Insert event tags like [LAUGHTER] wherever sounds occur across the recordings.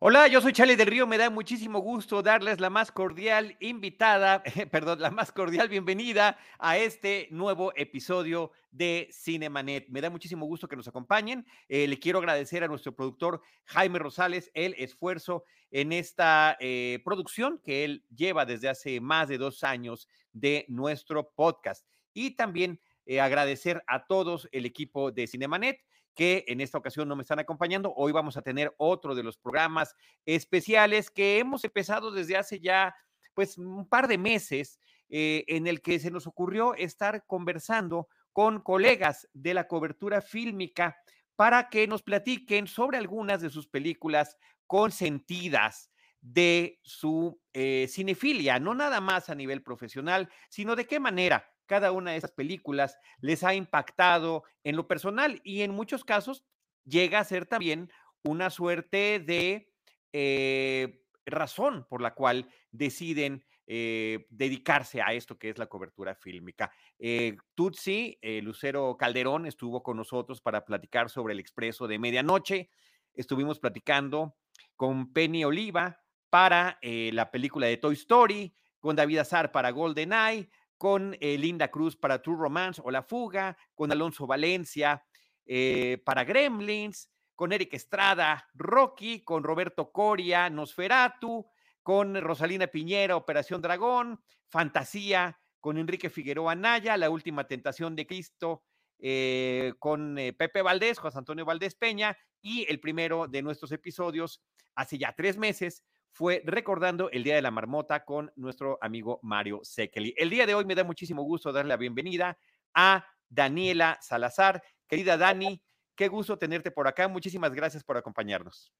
Hola, yo soy Charlie del Río. Me da muchísimo gusto darles la más cordial invitada, [LAUGHS] perdón, la más cordial bienvenida a este nuevo episodio de Cinemanet. Me da muchísimo gusto que nos acompañen. Eh, le quiero agradecer a nuestro productor Jaime Rosales el esfuerzo en esta eh, producción que él lleva desde hace más de dos años de nuestro podcast. Y también eh, agradecer a todos el equipo de Cinemanet que en esta ocasión no me están acompañando. Hoy vamos a tener otro de los programas especiales que hemos empezado desde hace ya pues un par de meses eh, en el que se nos ocurrió estar conversando con colegas de la cobertura fílmica para que nos platiquen sobre algunas de sus películas consentidas de su eh, cinefilia, no nada más a nivel profesional, sino de qué manera cada una de esas películas les ha impactado en lo personal y en muchos casos llega a ser también una suerte de eh, razón por la cual deciden eh, dedicarse a esto que es la cobertura fílmica. Eh, Tutsi, Lucero Calderón, estuvo con nosotros para platicar sobre el expreso de medianoche. Estuvimos platicando con Penny Oliva para la película de Toy Story, con David Azar para Golden Eye, con eh, Linda Cruz para True Romance o La Fuga, con Alonso Valencia eh, para Gremlins, con Eric Estrada, Rocky, con Roberto Coria, Nosferatu, con Rosalina Piñera, Operación Dragón, Fantasía, con Enrique Figueroa Naya, La Última Tentación de Cristo, eh, con Pepe Valdés, José Antonio Valdés Peña, y el primero de nuestros episodios, hace ya tres meses, fue recordando el Día de la Marmota con nuestro amigo Mario Sekeli. El día de hoy me da muchísimo gusto darle la bienvenida a Daniela Salazar. Querida Dani, qué gusto tenerte por acá. Muchísimas gracias por acompañarnos.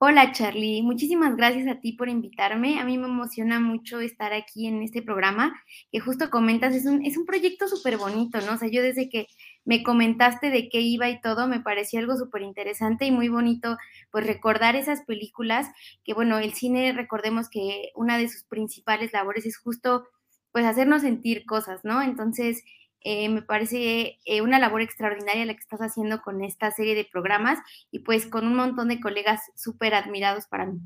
Hola Charlie, muchísimas gracias a ti por invitarme. A mí me emociona mucho estar aquí en este programa que justo comentas, es un, es un proyecto súper bonito, ¿no? O sea, yo desde que me comentaste de qué iba y todo, me pareció algo súper interesante y muy bonito, pues recordar esas películas, que bueno, el cine, recordemos que una de sus principales labores es justo, pues hacernos sentir cosas, ¿no? Entonces, eh, me parece eh, una labor extraordinaria la que estás haciendo con esta serie de programas y pues con un montón de colegas súper admirados para mí.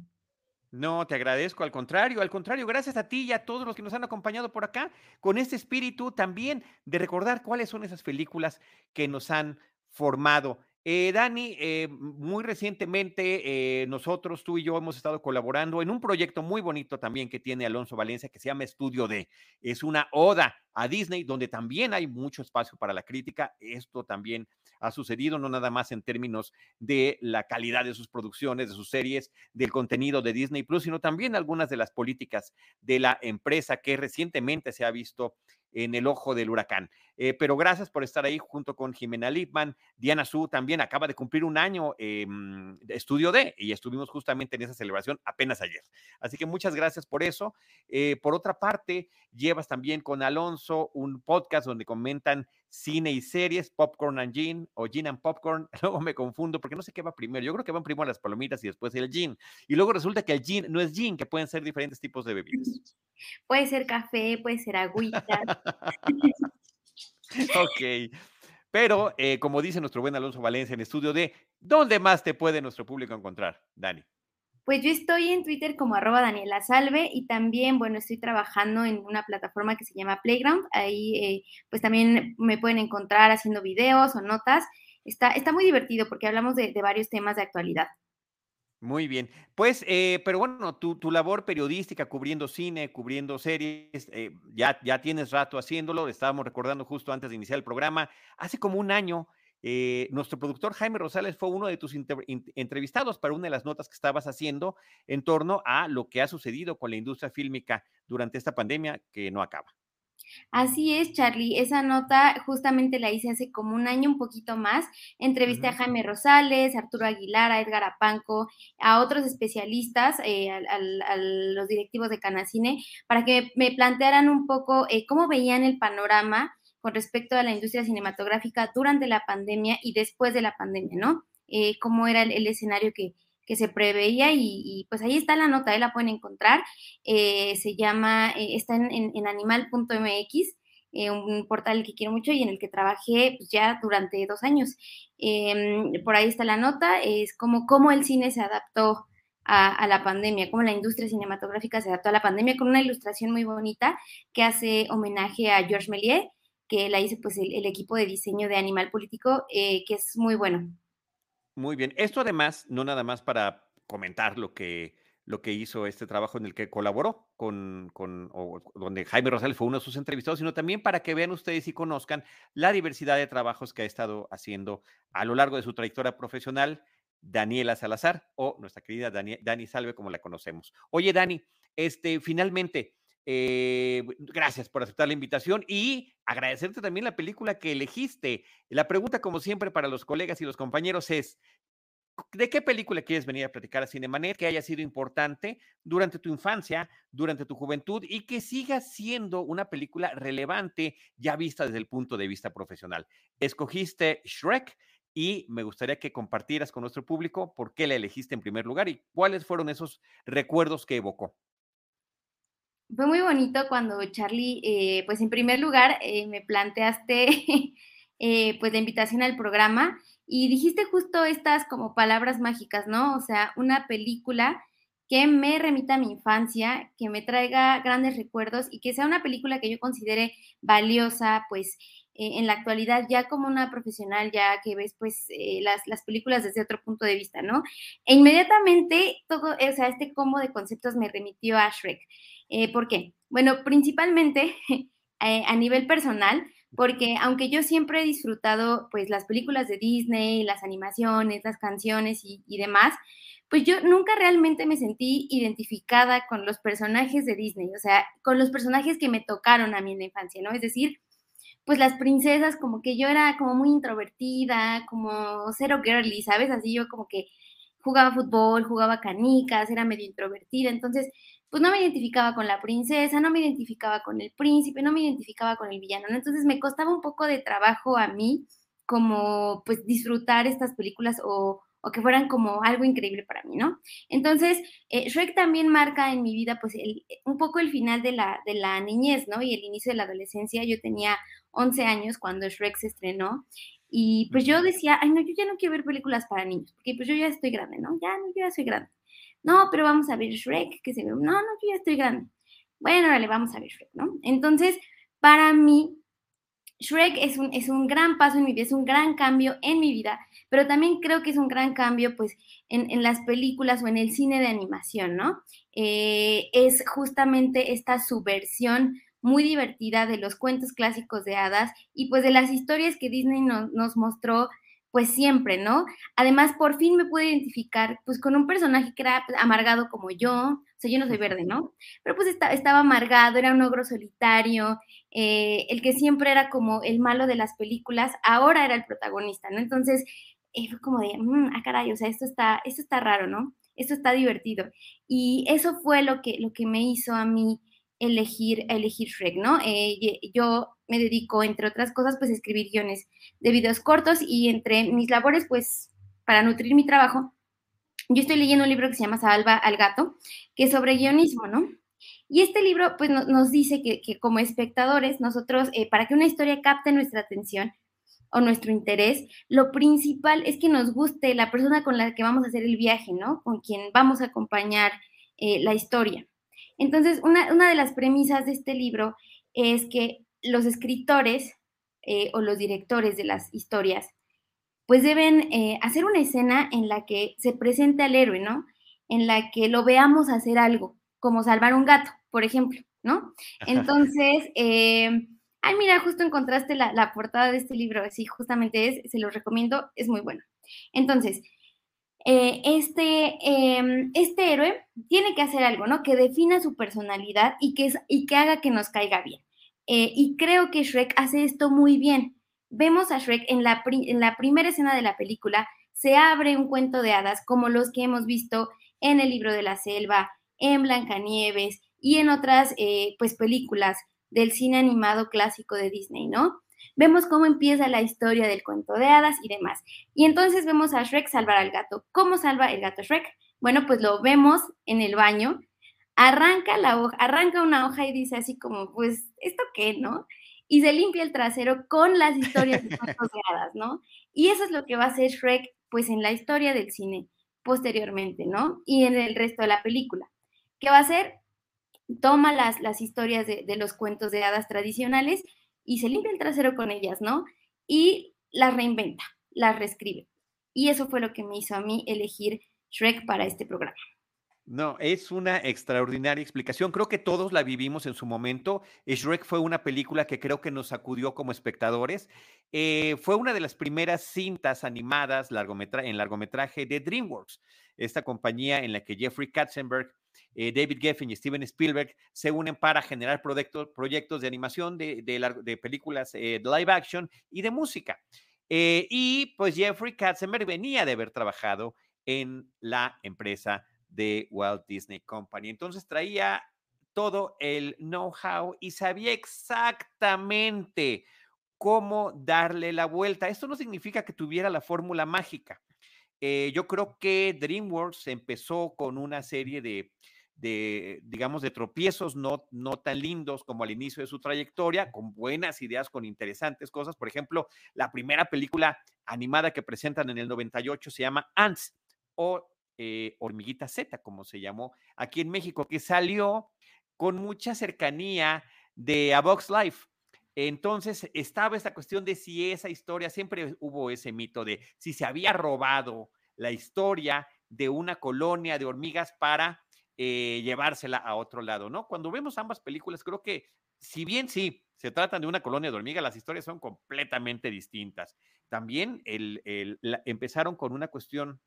No, te agradezco, al contrario, al contrario, gracias a ti y a todos los que nos han acompañado por acá, con este espíritu también de recordar cuáles son esas películas que nos han formado. Eh, Dani, eh, muy recientemente eh, nosotros, tú y yo, hemos estado colaborando en un proyecto muy bonito también que tiene Alonso Valencia que se llama Estudio D. Es una oda a Disney donde también hay mucho espacio para la crítica. Esto también ha sucedido, no nada más en términos de la calidad de sus producciones, de sus series, del contenido de Disney Plus, sino también algunas de las políticas de la empresa que recientemente se ha visto en el ojo del huracán. Eh, pero gracias por estar ahí junto con Jimena Lipman. Diana Su también acaba de cumplir un año de estudio D y estuvimos justamente en esa celebración apenas ayer. Así que muchas gracias por eso. Eh, por otra parte, llevas también con Alonso un podcast donde comentan cine y series, Popcorn and Gin o Gin and Popcorn. [LAUGHS] Luego me confundo porque no sé qué va primero. Yo creo que van primero las palomitas y después el gin. Y luego resulta que el gin no es gin, que pueden ser diferentes tipos de bebidas. [LAUGHS] Puede ser café, puede ser agüita. [LAUGHS] ok. Pero, eh, como dice nuestro buen Alonso Valencia en estudio de, ¿dónde más te puede nuestro público encontrar, Dani? Pues yo estoy en Twitter como arroba Daniela Salve y también, bueno, estoy trabajando en una plataforma que se llama Playground. Ahí, eh, pues también me pueden encontrar haciendo videos o notas. Está, está muy divertido porque hablamos de, varios temas de actualidad. Muy bien. Pues, eh, pero bueno, tu, tu, labor periodística cubriendo cine, cubriendo series, eh, ya, ya tienes rato haciéndolo. Estábamos recordando justo antes de iniciar el programa. Hace como un año eh, nuestro productor Jaime Rosales fue uno de tus entrevistados para una de las notas que estabas haciendo en torno a lo que ha sucedido con la industria fílmica durante esta pandemia que no acaba. Así es, Charlie. Esa nota justamente la hice hace como un año, un poquito más. Entrevisté a Jaime Rosales, a Arturo Aguilar, a Edgar Apanco, a otros especialistas, eh, a, los directivos de Canacine, para que me plantearan un poco eh, cómo veían el panorama con respecto a la industria cinematográfica durante la pandemia y después de la pandemia, ¿no? Eh, cómo era el, escenario que, se preveía y, pues ahí está la nota, ahí la pueden encontrar. Eh, se llama, eh, está en, animal.mx, un portal que quiero mucho y en el que trabajé pues, ya durante dos años. Em, por ahí está la nota, es como cómo el cine se adaptó a, la pandemia, cómo la industria cinematográfica se adaptó a la pandemia, con una ilustración muy bonita que hace homenaje a Georges Méliès que la hizo pues el, equipo de diseño de Animal Político, que es muy bueno. Muy bien. Esto además, no nada más para comentar lo que, lo que hizo este trabajo en el que colaboró con, con donde Jaime Rosales fue uno de sus entrevistados, sino también para que vean ustedes y conozcan la diversidad de trabajos que ha estado haciendo a lo largo de su trayectoria profesional Daniela Salazar o nuestra querida Dani, Dani Salve, como la conocemos. Oye, Dani, este, finalmente, eh, gracias por aceptar la invitación y agradecerte también la película que elegiste. La pregunta, como siempre, para los colegas y los compañeros es, ¿de qué película quieres venir a platicar a Cinemanet que haya sido importante durante tu infancia, durante tu juventud y que siga siendo una película relevante ya vista desde el punto de vista profesional? Escogiste Shrek y me gustaría que compartieras con nuestro público por qué la elegiste en primer lugar y cuáles fueron esos recuerdos que evocó fue muy bonito cuando Charlie, eh, pues en primer lugar, eh, me planteaste [LAUGHS] eh, pues la invitación al programa y dijiste justo estas como palabras mágicas, ¿no? O sea, una película que me remita a mi infancia, que me traiga grandes recuerdos y que sea una película que yo considere valiosa, pues en la actualidad ya como una profesional, ya que ves pues las, las, películas desde otro punto de vista, ¿no? E inmediatamente todo, o sea, este combo de conceptos me remitió a Shrek. Eh, ¿Por qué? Bueno, principalmente [LAUGHS] eh, a nivel personal, porque aunque yo siempre he disfrutado pues las películas de Disney, las animaciones, las canciones y, demás, pues yo nunca realmente me sentí identificada con los personajes de Disney, o sea, con los personajes que me tocaron a mí en la infancia, ¿no? Es decir, pues las princesas, como que yo era como muy introvertida, como cero girly, ¿sabes? Así yo como que jugaba fútbol, jugaba canicas, era medio introvertida, entonces pues no me identificaba con la princesa, no me identificaba con el príncipe, no me identificaba con el villano, ¿no? Entonces me costaba un poco de trabajo a mí como pues disfrutar estas películas o, que fueran como algo increíble para mí, ¿no? Entonces, eh, Shrek también marca en mi vida pues un poco el final de la, de la niñez, ¿no? Y el inicio de la adolescencia. Yo tenía 11 años cuando Shrek se estrenó y pues yo decía, ay, no, yo ya no quiero ver películas para niños, porque pues yo ya estoy grande, ¿no? Ya, yo ya soy grande. No, pero vamos a ver Shrek, que se ve, no, no, yo ya estoy grande. Bueno, le vamos a ver Shrek, ¿no? Entonces, para mí, Shrek es un, es un gran paso en mi vida, es un gran cambio en mi vida, pero también creo que es un gran cambio, pues, en, las películas o en el cine de animación, ¿no? Eh, es justamente esta subversión muy divertida de los cuentos clásicos de hadas y pues de las historias que Disney nos mostró pues siempre, ¿no? Además, por fin me pude identificar pues con un personaje que era pues, amargado como yo, o sea, yo no soy verde, ¿no? Pero pues estaba amargado, era un ogro solitario, eh, el que siempre era como el malo de las películas, ahora era el protagonista, ¿no? Entonces, eh, fue como de, mmm, ah, caray, o sea, esto está, esto está raro, ¿no? Esto está divertido. Y eso fue lo que, lo que me hizo a mí elegir, elegir Shrek, ¿no? Eh, yo me dedico, entre otras cosas, pues a escribir guiones de videos cortos y entre mis labores, pues, para nutrir mi trabajo, yo estoy leyendo un libro que se llama Salva al gato, que es sobre guionismo, ¿no? Y este libro, pues, nos dice que, como espectadores, nosotros, eh, para que una historia capte nuestra atención o nuestro interés, lo principal es que nos guste la persona con la que vamos a hacer el viaje, ¿no? Con quien vamos a acompañar eh, la historia. Entonces, una, de las premisas de este libro es que los escritores eh, o los directores de las historias, pues deben eh, hacer una escena en la que se presente al héroe, ¿no? En la que lo veamos hacer algo, como salvar un gato, por ejemplo, ¿no? Entonces, eh, ay, mira, justo encontraste la, la, portada de este libro, sí, justamente es, se lo recomiendo, es muy bueno. Entonces, eh, este, em, este héroe tiene que hacer algo, ¿no? Que defina su personalidad y que, y que haga que nos caiga bien. Eh, y creo que Shrek hace esto muy bien. Vemos a Shrek en la, primera escena de la película, se abre un cuento de hadas como los que hemos visto en el libro de la selva, en Blancanieves y en otras eh, pues películas del cine animado clásico de Disney, ¿no? Vemos cómo empieza la historia del cuento de hadas y demás. Y entonces vemos a Shrek salvar al gato. ¿Cómo salva el gato Shrek? Bueno, pues lo vemos en el baño, arranca la hoja, arranca una hoja y dice así como, pues, ¿esto qué, no? Y se limpia el trasero con las historias de cuentos de hadas, ¿no? Y eso es lo que va a hacer Shrek, pues, en la historia del cine posteriormente, ¿no? Y en el resto de la película. ¿Qué va a hacer? Toma las, las historias de, de los cuentos de hadas tradicionales y se limpia el trasero con ellas, ¿no? Y las reinventa, las reescribe. Y eso fue lo que me hizo a mí elegir Shrek para este programa. No, es una extraordinaria explicación. Creo que todos la vivimos en su momento. Shrek fue una película que creo que nos sacudió como espectadores. Eh, fue una de las primeras cintas animadas en largometraje de DreamWorks, esta compañía en la que Jeffrey Katzenberg, eh, David Geffen y Steven Spielberg se unen para generar proyectos, de animación de, películas eh, de live action y de música. y pues Jeffrey Katzenberg venía de haber trabajado en la empresa de Walt Disney Company. Entonces traía todo el know-how y sabía exactamente cómo darle la vuelta. Esto no significa que tuviera la fórmula mágica. Eh, yo creo que DreamWorks empezó con una serie de, de, digamos, de tropiezos no, no tan lindos como al inicio de su trayectoria, con buenas ideas, con interesantes cosas. Por ejemplo, la primera película animada que presentan en el 98 se llama Ants o eh, Hormiguita Z, como se llamó aquí en México, que salió con mucha cercanía de A Life. Entonces estaba esta cuestión de si esa historia, siempre hubo ese mito de si se había robado la historia de una colonia de hormigas para eh, llevársela a otro lado, ¿no? Cuando vemos ambas películas, creo que si bien sí, se tratan de una colonia de hormigas, las historias son completamente distintas. También empezaron con una cuestión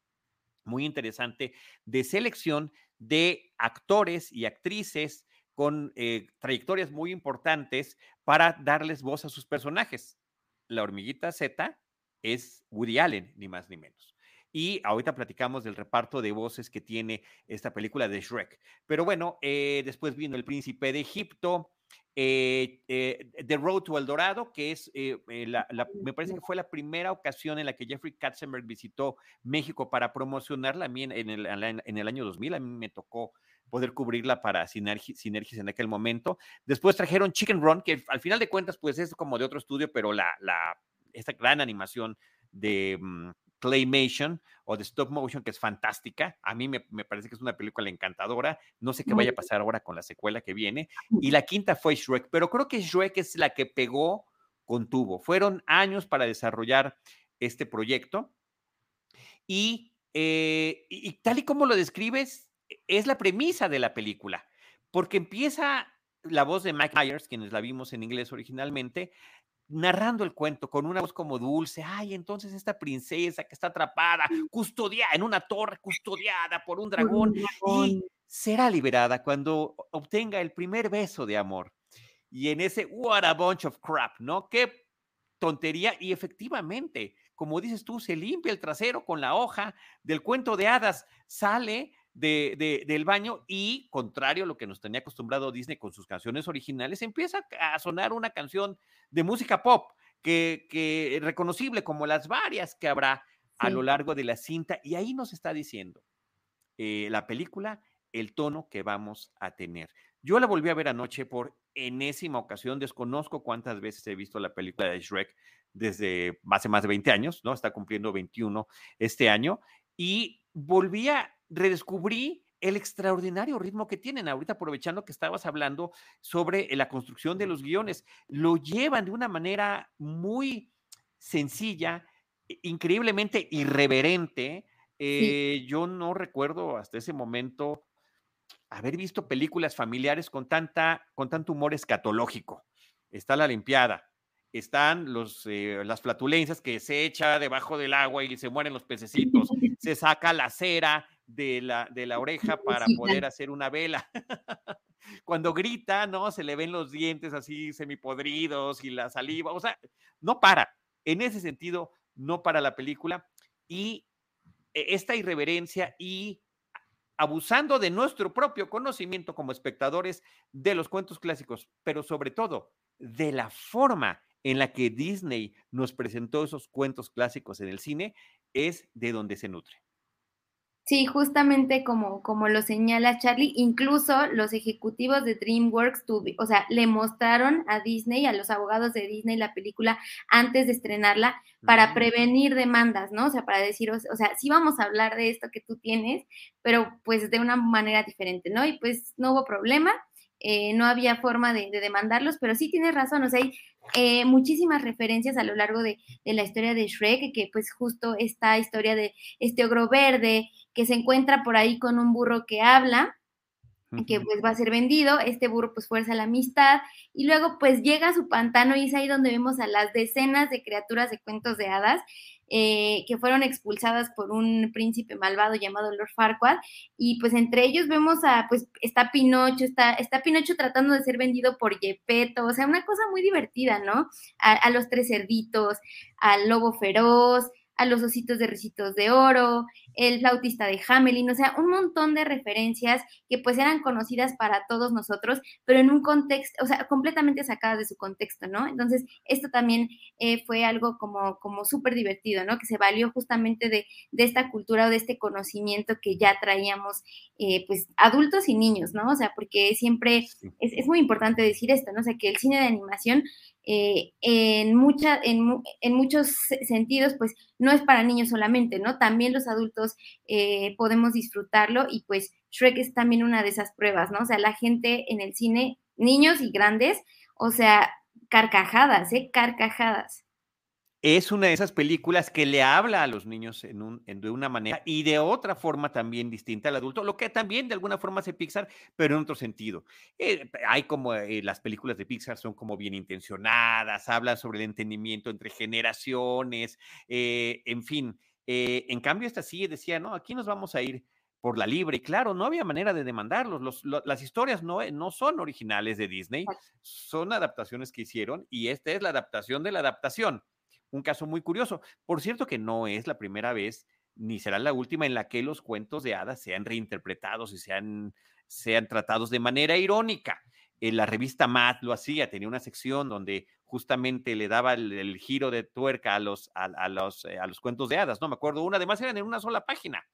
muy interesante de selección de actores y actrices con eh, trayectorias muy importantes para darles voz a sus personajes. La hormiguita Z es Woody Allen, ni más ni menos. Y ahorita platicamos del reparto de voces que tiene esta película de Shrek. Pero bueno, eh, después vino El Príncipe de Egipto, eh, eh, The Road to El Dorado, que es, eh, me parece que fue la primera ocasión en la que Jeffrey Katzenberg visitó México para promocionarla. A mí en, el, en el, año 2000, a mí me tocó poder cubrirla para Sinergis en aquel momento. Después trajeron Chicken Run, que al final de cuentas, pues es como de otro estudio, pero la, la esta gran animación de, mm, Claymation o de Stop Motion, que es fantástica. A mí me, parece que es una película encantadora. No sé qué vaya a pasar ahora con la secuela que viene. Y la quinta fue Shrek, pero creo que Shrek es la que pegó con tubo. Fueron años para desarrollar este proyecto. Y, eh, y tal y como lo describes, es la premisa de la película, porque empieza la voz de Mike Myers, quienes la vimos en inglés originalmente, narrando el cuento con una voz como dulce, ay, entonces esta princesa que está atrapada, custodiada en una torre, custodiada por un dragón, y será liberada cuando obtenga el primer beso de amor. Y en ese, what a bunch of crap, ¿no? Qué tontería. Y efectivamente, como dices tú, se limpia el trasero con la hoja del cuento de hadas, sale de, del baño y, contrario a lo que nos tenía acostumbrado Disney con sus canciones originales, empieza a sonar una canción de música pop que, que reconocible como las varias que habrá a lo largo de la cinta y ahí nos está diciendo eh, la película el tono que vamos a tener. Yo la volví a ver anoche por enésima ocasión, desconozco cuántas veces he visto la película de Shrek desde hace más de 20 años, ¿no? Está cumpliendo 21 este año y volví a redescubrí el extraordinario ritmo que tienen. Ahorita aprovechando que estabas hablando sobre la construcción de los guiones, lo llevan de una manera muy sencilla, increíblemente irreverente. Eh, yo no recuerdo hasta ese momento haber visto películas familiares con, tanta, con tanto humor escatológico. Está la limpiada, están los, eh, las flatulencias que se echa debajo del agua y se mueren los pececitos, [LAUGHS] se saca la cera, de la, de la oreja para poder hacer una vela. [LAUGHS] cuando grita, ¿no? Se le ven los dientes así semipodridos y la saliva, o sea, no para. En ese sentido, no para la película. Y e, esta irreverencia y abusando de nuestro propio conocimiento como espectadores de los cuentos clásicos, pero sobre todo de la forma en la que Disney nos presentó esos cuentos clásicos en el cine, es de donde se nutre. Sí, justamente como, como lo señala Charlie, incluso los ejecutivos de DreamWorks, o sea, le mostraron a Disney, a los abogados de Disney la película antes de estrenarla para prevenir demandas, ¿no? O sea, para decir, o, sea, sí vamos a hablar de esto que tú tienes, pero pues de una manera diferente, ¿no? Y pues no hubo problema, eh, no había forma de, demandarlos, pero sí tienes razón, o sea, hay eh, muchísimas referencias a lo largo de, de, la historia de Shrek, que pues justo esta historia de este ogro verde que se encuentra por ahí con un burro que habla, que pues va a ser vendido, este burro pues fuerza la amistad y luego pues llega a su pantano y es ahí donde vemos a las decenas de criaturas de cuentos de hadas eh, que fueron expulsadas por un príncipe malvado llamado Lord Farquaad y pues entre ellos vemos a pues está Pinocho, está, está Pinocho tratando de ser vendido por Gepetto, o sea, una cosa muy divertida, ¿no? A, a los tres cerditos, al lobo feroz, a los ositos de ricitos de oro, el flautista de Hamelin, o sea, un montón de referencias que pues eran conocidas para todos nosotros, pero en un contexto, o sea, completamente sacadas de su contexto, ¿no? Entonces, esto también eh, fue algo como, como súper divertido, ¿no? Que se valió justamente de, de, esta cultura o de este conocimiento que ya traíamos, eh, pues, adultos y niños, ¿no? O sea, porque siempre es, es muy importante decir esto, ¿no? O sea, que el cine de animación eh, en, mucha, en, en, muchos sentidos, pues no es para niños solamente, ¿no? También los adultos eh, podemos disfrutarlo y pues Shrek es también una de esas pruebas, ¿no? O sea, la gente en el cine, niños y grandes, o sea, carcajadas, ¿eh? Carcajadas es una de esas películas que le habla a los niños en de una manera y de otra forma también distinta al adulto, lo que también de alguna forma hace Pixar, pero en otro sentido. Eh, hay como eh, las películas de Pixar son como bien intencionadas, hablan sobre el entendimiento entre generaciones, en fin. En cambio, esta sí decía, no, aquí nos vamos a ir por la libre. Y claro, no había manera de demandarlos. las historias no, no son originales de Disney, son adaptaciones que hicieron y esta es la adaptación de la adaptación un caso muy curioso. Por cierto que no es la primera vez ni será la última en la que los cuentos de hadas sean reinterpretados y sean, sean tratados de manera irónica. En la revista Mad lo hacía, tenía una sección donde justamente le daba el, giro de tuerca a los, a, los, eh, a los cuentos de hadas, no me acuerdo, una, además eran en una sola página.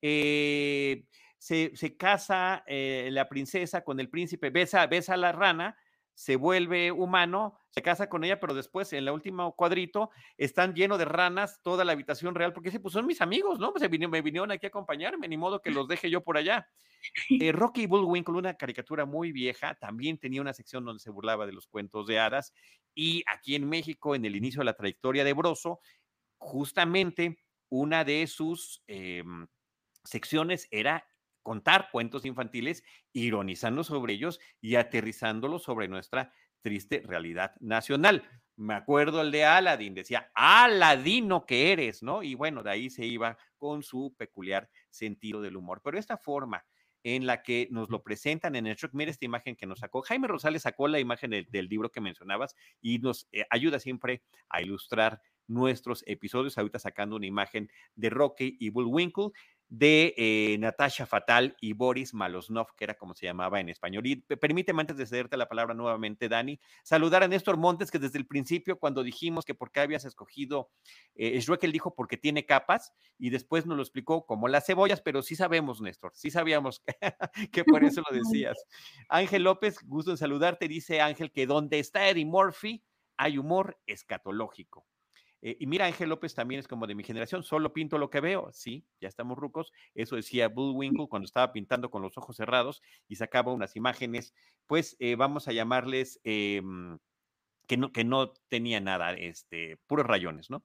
Eh, se, casa eh, la princesa con el príncipe, besa, besa a la rana, se vuelve humano, se casa con ella, pero después en el último cuadrito están llenos de ranas toda la habitación real, porque sí, pues son mis amigos, ¿no? Pues me vinieron aquí a acompañarme, ni modo que los [LAUGHS] deje yo por allá. [LAUGHS] Eh, Rocky Bullwinkle, una caricatura muy vieja, también tenía una sección donde se burlaba de los cuentos de hadas, y aquí en México, en el inicio de la trayectoria de Broso, justamente una de sus em, secciones era contar cuentos infantiles, ironizando sobre ellos y aterrizándolos sobre nuestra triste realidad nacional. Me acuerdo el de Aladdin, decía, Aladino que eres, ¿no? Y bueno, de ahí se iba con su peculiar sentido del humor. Pero esta forma en la que nos lo presentan en el shock, mira esta imagen que nos sacó. Jaime Rosales sacó la imagen del, libro que mencionabas y nos eh, ayuda siempre a ilustrar nuestros episodios, ahorita sacando una imagen de Rocky y Bullwinkle de eh, Natasha Fatal y Boris Malosnov, que era como se llamaba en español. Y permíteme, antes de cederte la palabra nuevamente, Dani, saludar a Néstor Montes, que desde el principio, cuando dijimos que por qué habías escogido, eh, dijo porque tiene capas, y después nos lo explicó como las cebollas, pero sí sabemos, Néstor, sí sabíamos [LAUGHS] que por eso lo decías. Ángel López, gusto en saludarte, dice Ángel que donde está Eddie Murphy hay humor escatológico. Eh, y mira, Ángel López también es como de mi generación, solo pinto lo que veo. Sí, ya estamos rucos. Eso decía Bullwinkle cuando estaba pintando con los ojos cerrados y sacaba unas imágenes, pues eh, vamos a llamarles em, que, no, que no tenía nada, este, puros rayones, ¿no?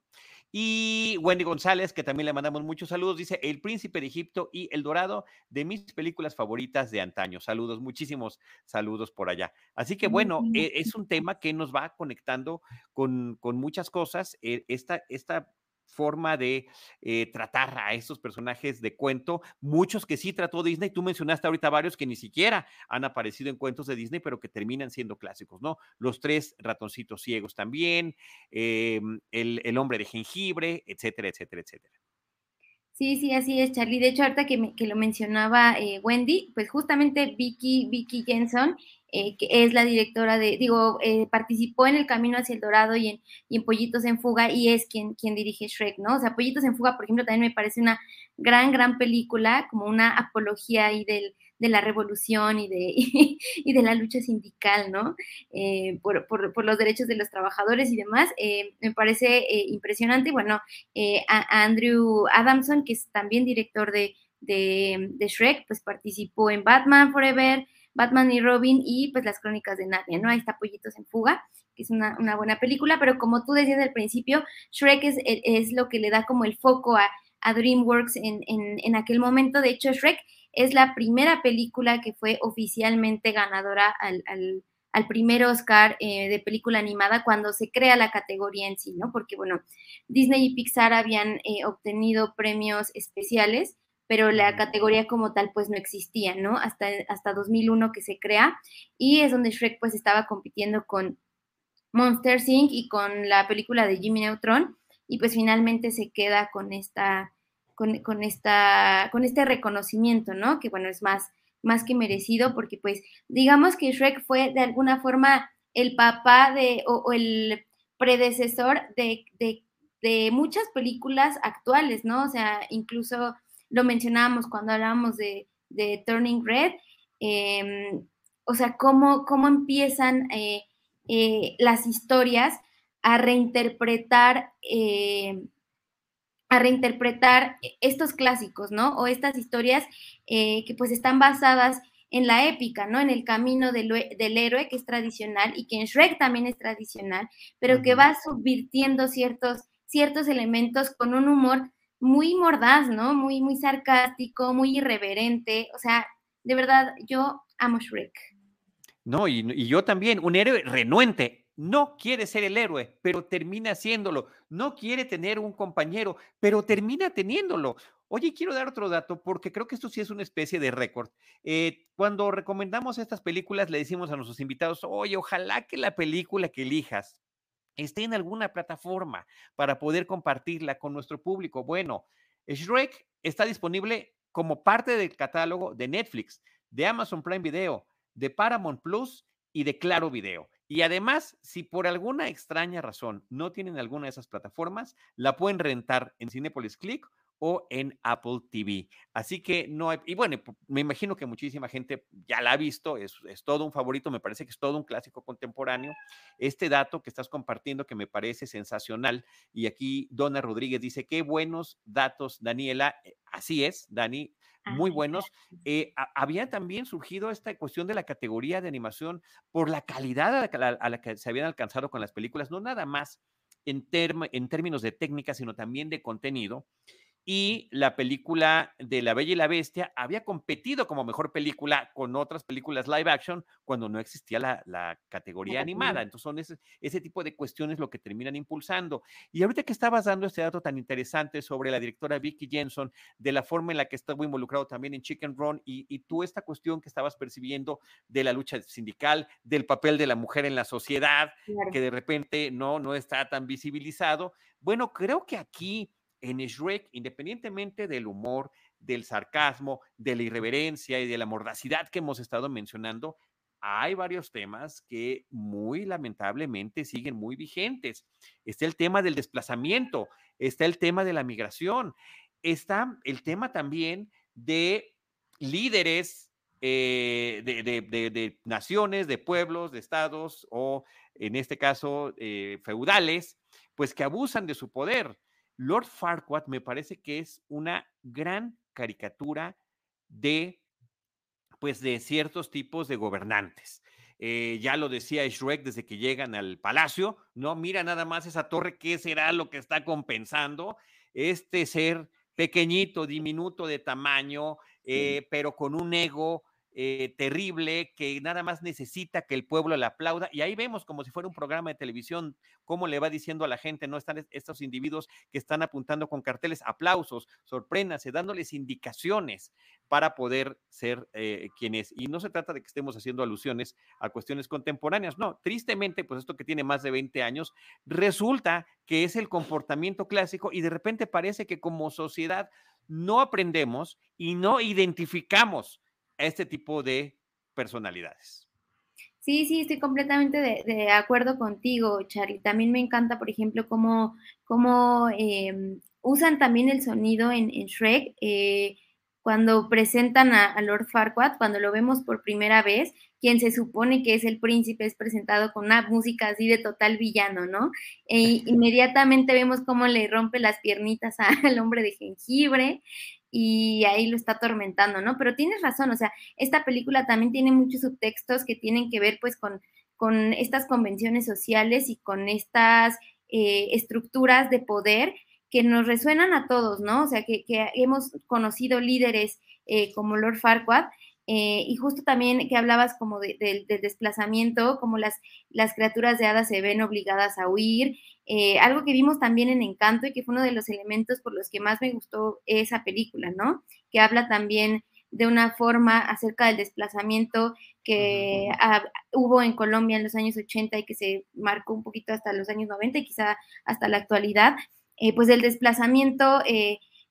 Y Wendy González, que también le mandamos muchos saludos, dice El Príncipe de Egipto y El Dorado, de mis películas favoritas de antaño. Saludos, muchísimos saludos por allá. Así que bueno, e, es un tema que nos va conectando con, con muchas cosas. E, esta, esta forma de eh, tratar a estos personajes de cuento, muchos que sí trató Disney, tú mencionaste ahorita varios que ni siquiera han aparecido en cuentos de Disney, pero que terminan siendo clásicos, ¿no? Los tres ratoncitos ciegos también, em, el, el hombre de jengibre, etcétera, etcétera, etcétera. Sí, sí, así es, Charlie. De hecho, ahorita que, que lo mencionaba eh, Wendy, pues justamente Vicky, Vicky Jensen, eh, que es la directora de, digo, eh, participó en El Camino hacia el Dorado y en, y en, Pollitos en Fuga y es quien, quien dirige Shrek, ¿no? O sea, Pollitos en Fuga, por ejemplo, también me parece una gran, gran película, como una apología ahí del, de la revolución y de, [LAUGHS] y de la lucha sindical, ¿no? Eh, por, por, los derechos de los trabajadores y demás. Eh, me parece eh, impresionante. Bueno, a, Andrew Adamson, que es también director de, de, Shrek, pues participó en Batman Forever, Batman y Robin y pues las crónicas de Narnia, ¿no? Ahí está Pollitos en Fuga que es una, una, buena película, pero como tú decías al principio, Shrek es, es lo que le da como el foco a, a DreamWorks en, en, en, aquel momento. De hecho, Shrek es la primera película que fue oficialmente ganadora al, al, primer Oscar eh, de película animada cuando se crea la categoría en sí, ¿no? Porque, bueno, Disney y Pixar habían eh, obtenido premios especiales, pero la categoría como tal pues no existía, ¿no? Hasta, hasta 2001 que se crea y es donde Shrek pues estaba compitiendo con Monster Inc. y con la película de Jimmy Neutron y pues finalmente se queda con esta con, esta, con este reconocimiento, ¿no? Que bueno, es más, más que merecido porque pues digamos que Shrek fue de alguna forma el papá de, o, el predecesor de, de, muchas películas actuales, ¿no? O sea, incluso lo mencionábamos cuando hablábamos de, de Turning Red, em, o sea, cómo, cómo empiezan eh, eh, las historias a reinterpretar eh, a reinterpretar estos clásicos, ¿no? O estas historias eh, que pues están basadas en la épica, ¿no? En el camino del, héroe que es tradicional y que en Shrek también es tradicional, pero que va subvirtiendo ciertos, ciertos elementos con un humor muy mordaz, ¿no? Muy, muy sarcástico, muy irreverente. O sea, de verdad, yo amo Shrek. No, y, y yo también, un héroe renuente, no quiere ser el héroe, pero termina siéndolo. No quiere tener un compañero, pero termina teniéndolo. Oye, quiero dar otro dato porque creo que esto sí es una especie de récord. Eh, cuando recomendamos estas películas, le decimos a nuestros invitados, oye, ojalá que la película que elijas esté en alguna plataforma para poder compartirla con nuestro público. Bueno, Shrek está disponible como parte del catálogo de Netflix, de Amazon Prime Video, de Paramount Plus y de Claro Video. Y además, si por alguna extraña razón no tienen alguna de esas plataformas, la pueden rentar en Cinepolis Click o en Apple TV. Así que no hay, y bueno, me imagino que muchísima gente ya la ha visto, es, es, todo un favorito, me parece que es todo un clásico contemporáneo. Este dato que estás compartiendo que me parece sensacional, y aquí Donna Rodríguez dice, qué buenos datos, Daniela. Eh, así es, Dani, muy buenos. Eh, había también surgido esta cuestión de la categoría de animación por la calidad a la, que se habían alcanzado con las películas, no nada más en, en términos de técnica, sino también de contenido y la película de La Bella y la Bestia había competido como mejor película con otras películas live action cuando no existía la, categoría animada. Entonces son ese, ese, tipo de cuestiones lo que terminan impulsando. Y ahorita que estabas dando este dato tan interesante sobre la directora Vicky Jensen, de la forma en la que estuvo involucrado también en Chicken Run y, y tú esta cuestión que estabas percibiendo de la lucha sindical, del papel de la mujer en la sociedad, que de repente no, no está tan visibilizado. Bueno, creo que aquí en Shrek, independientemente del humor, del sarcasmo, de la irreverencia y de la mordacidad que hemos estado mencionando, hay varios temas que muy lamentablemente siguen muy vigentes. Está el tema del desplazamiento, está el tema de la migración, está el tema también de líderes eh, de, naciones, de pueblos, de estados o en este caso eh, feudales, pues que abusan de su poder. Lord Farquaad me parece que es una gran caricatura de, pues, de ciertos tipos de gobernantes. Eh, ya lo decía Shrek desde que llegan al palacio, ¿no? Mira nada más esa torre, ¿qué será lo que está compensando? Este ser pequeñito, diminuto de tamaño, eh, pero con un ego eh, terrible que nada más necesita que el pueblo le aplauda. Y ahí vemos como si fuera un programa de televisión, cómo le va diciendo a la gente, no están estos individuos que están apuntando con carteles, aplausos, sorpréndase, dándoles indicaciones para poder ser eh, quienes. Y no se trata de que estemos haciendo alusiones a cuestiones contemporáneas, no, tristemente, pues esto que tiene más de 20 años, resulta que es el comportamiento clásico y de repente parece que como sociedad no aprendemos y no identificamos este tipo de personalidades. Sí, sí, estoy completamente de, acuerdo contigo, Charlie. También me encanta, por ejemplo, cómo, cómo em, usan también el sonido en, Shrek. Eh, cuando presentan a, Lord Farquaad, cuando lo vemos por primera vez, quien se supone que es el príncipe es presentado con una música así de total villano, ¿no? E [LAUGHS] inmediatamente vemos cómo le rompe las piernitas [LAUGHS] al hombre de jengibre y ahí lo está atormentando, ¿no? Pero tienes razón, o sea, esta película también tiene muchos subtextos que tienen que ver pues con, con estas convenciones sociales y con estas eh, estructuras de poder que nos resuenan a todos, ¿no? O sea, que, hemos conocido líderes eh, como Lord Farquaad eh, y justo también que hablabas como del desplazamiento, como las, las criaturas de hadas se ven obligadas a huir, eh, algo que vimos también en Encanto y que fue uno de los elementos por los que más me gustó esa película, ¿no? Que habla también de una forma acerca del desplazamiento que hubo en Colombia en los años 80 y que se marcó un poquito hasta los años 90 y quizá hasta la actualidad, eh, pues el desplazamiento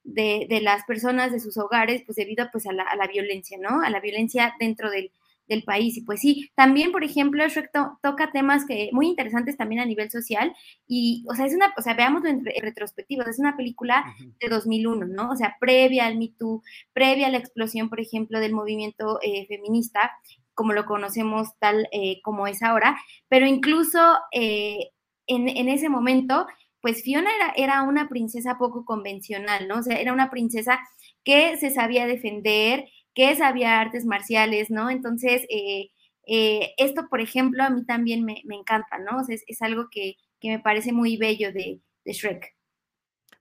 de, las personas de sus hogares, pues debido pues, a, la, a la violencia, ¿no? A la violencia dentro del, del país. Y pues sí, también, por ejemplo, Shrek toca temas que muy interesantes también a nivel social. Y, o sea, es una, o sea, veámoslo en, retrospectiva, es una película de 2001, ¿no? O sea, previa al Me Too, previa a la explosión, por ejemplo, del movimiento eh, feminista, como lo conocemos tal eh, como es ahora, pero incluso eh, en, en, ese momento pues Fiona era, era una princesa poco convencional, ¿no? O sea, era una princesa que se sabía defender, que sabía artes marciales, ¿no? Entonces, eh, eh, esto, por ejemplo, a mí también me, encanta, ¿no? O sea, es, algo que, me parece muy bello de, de Shrek.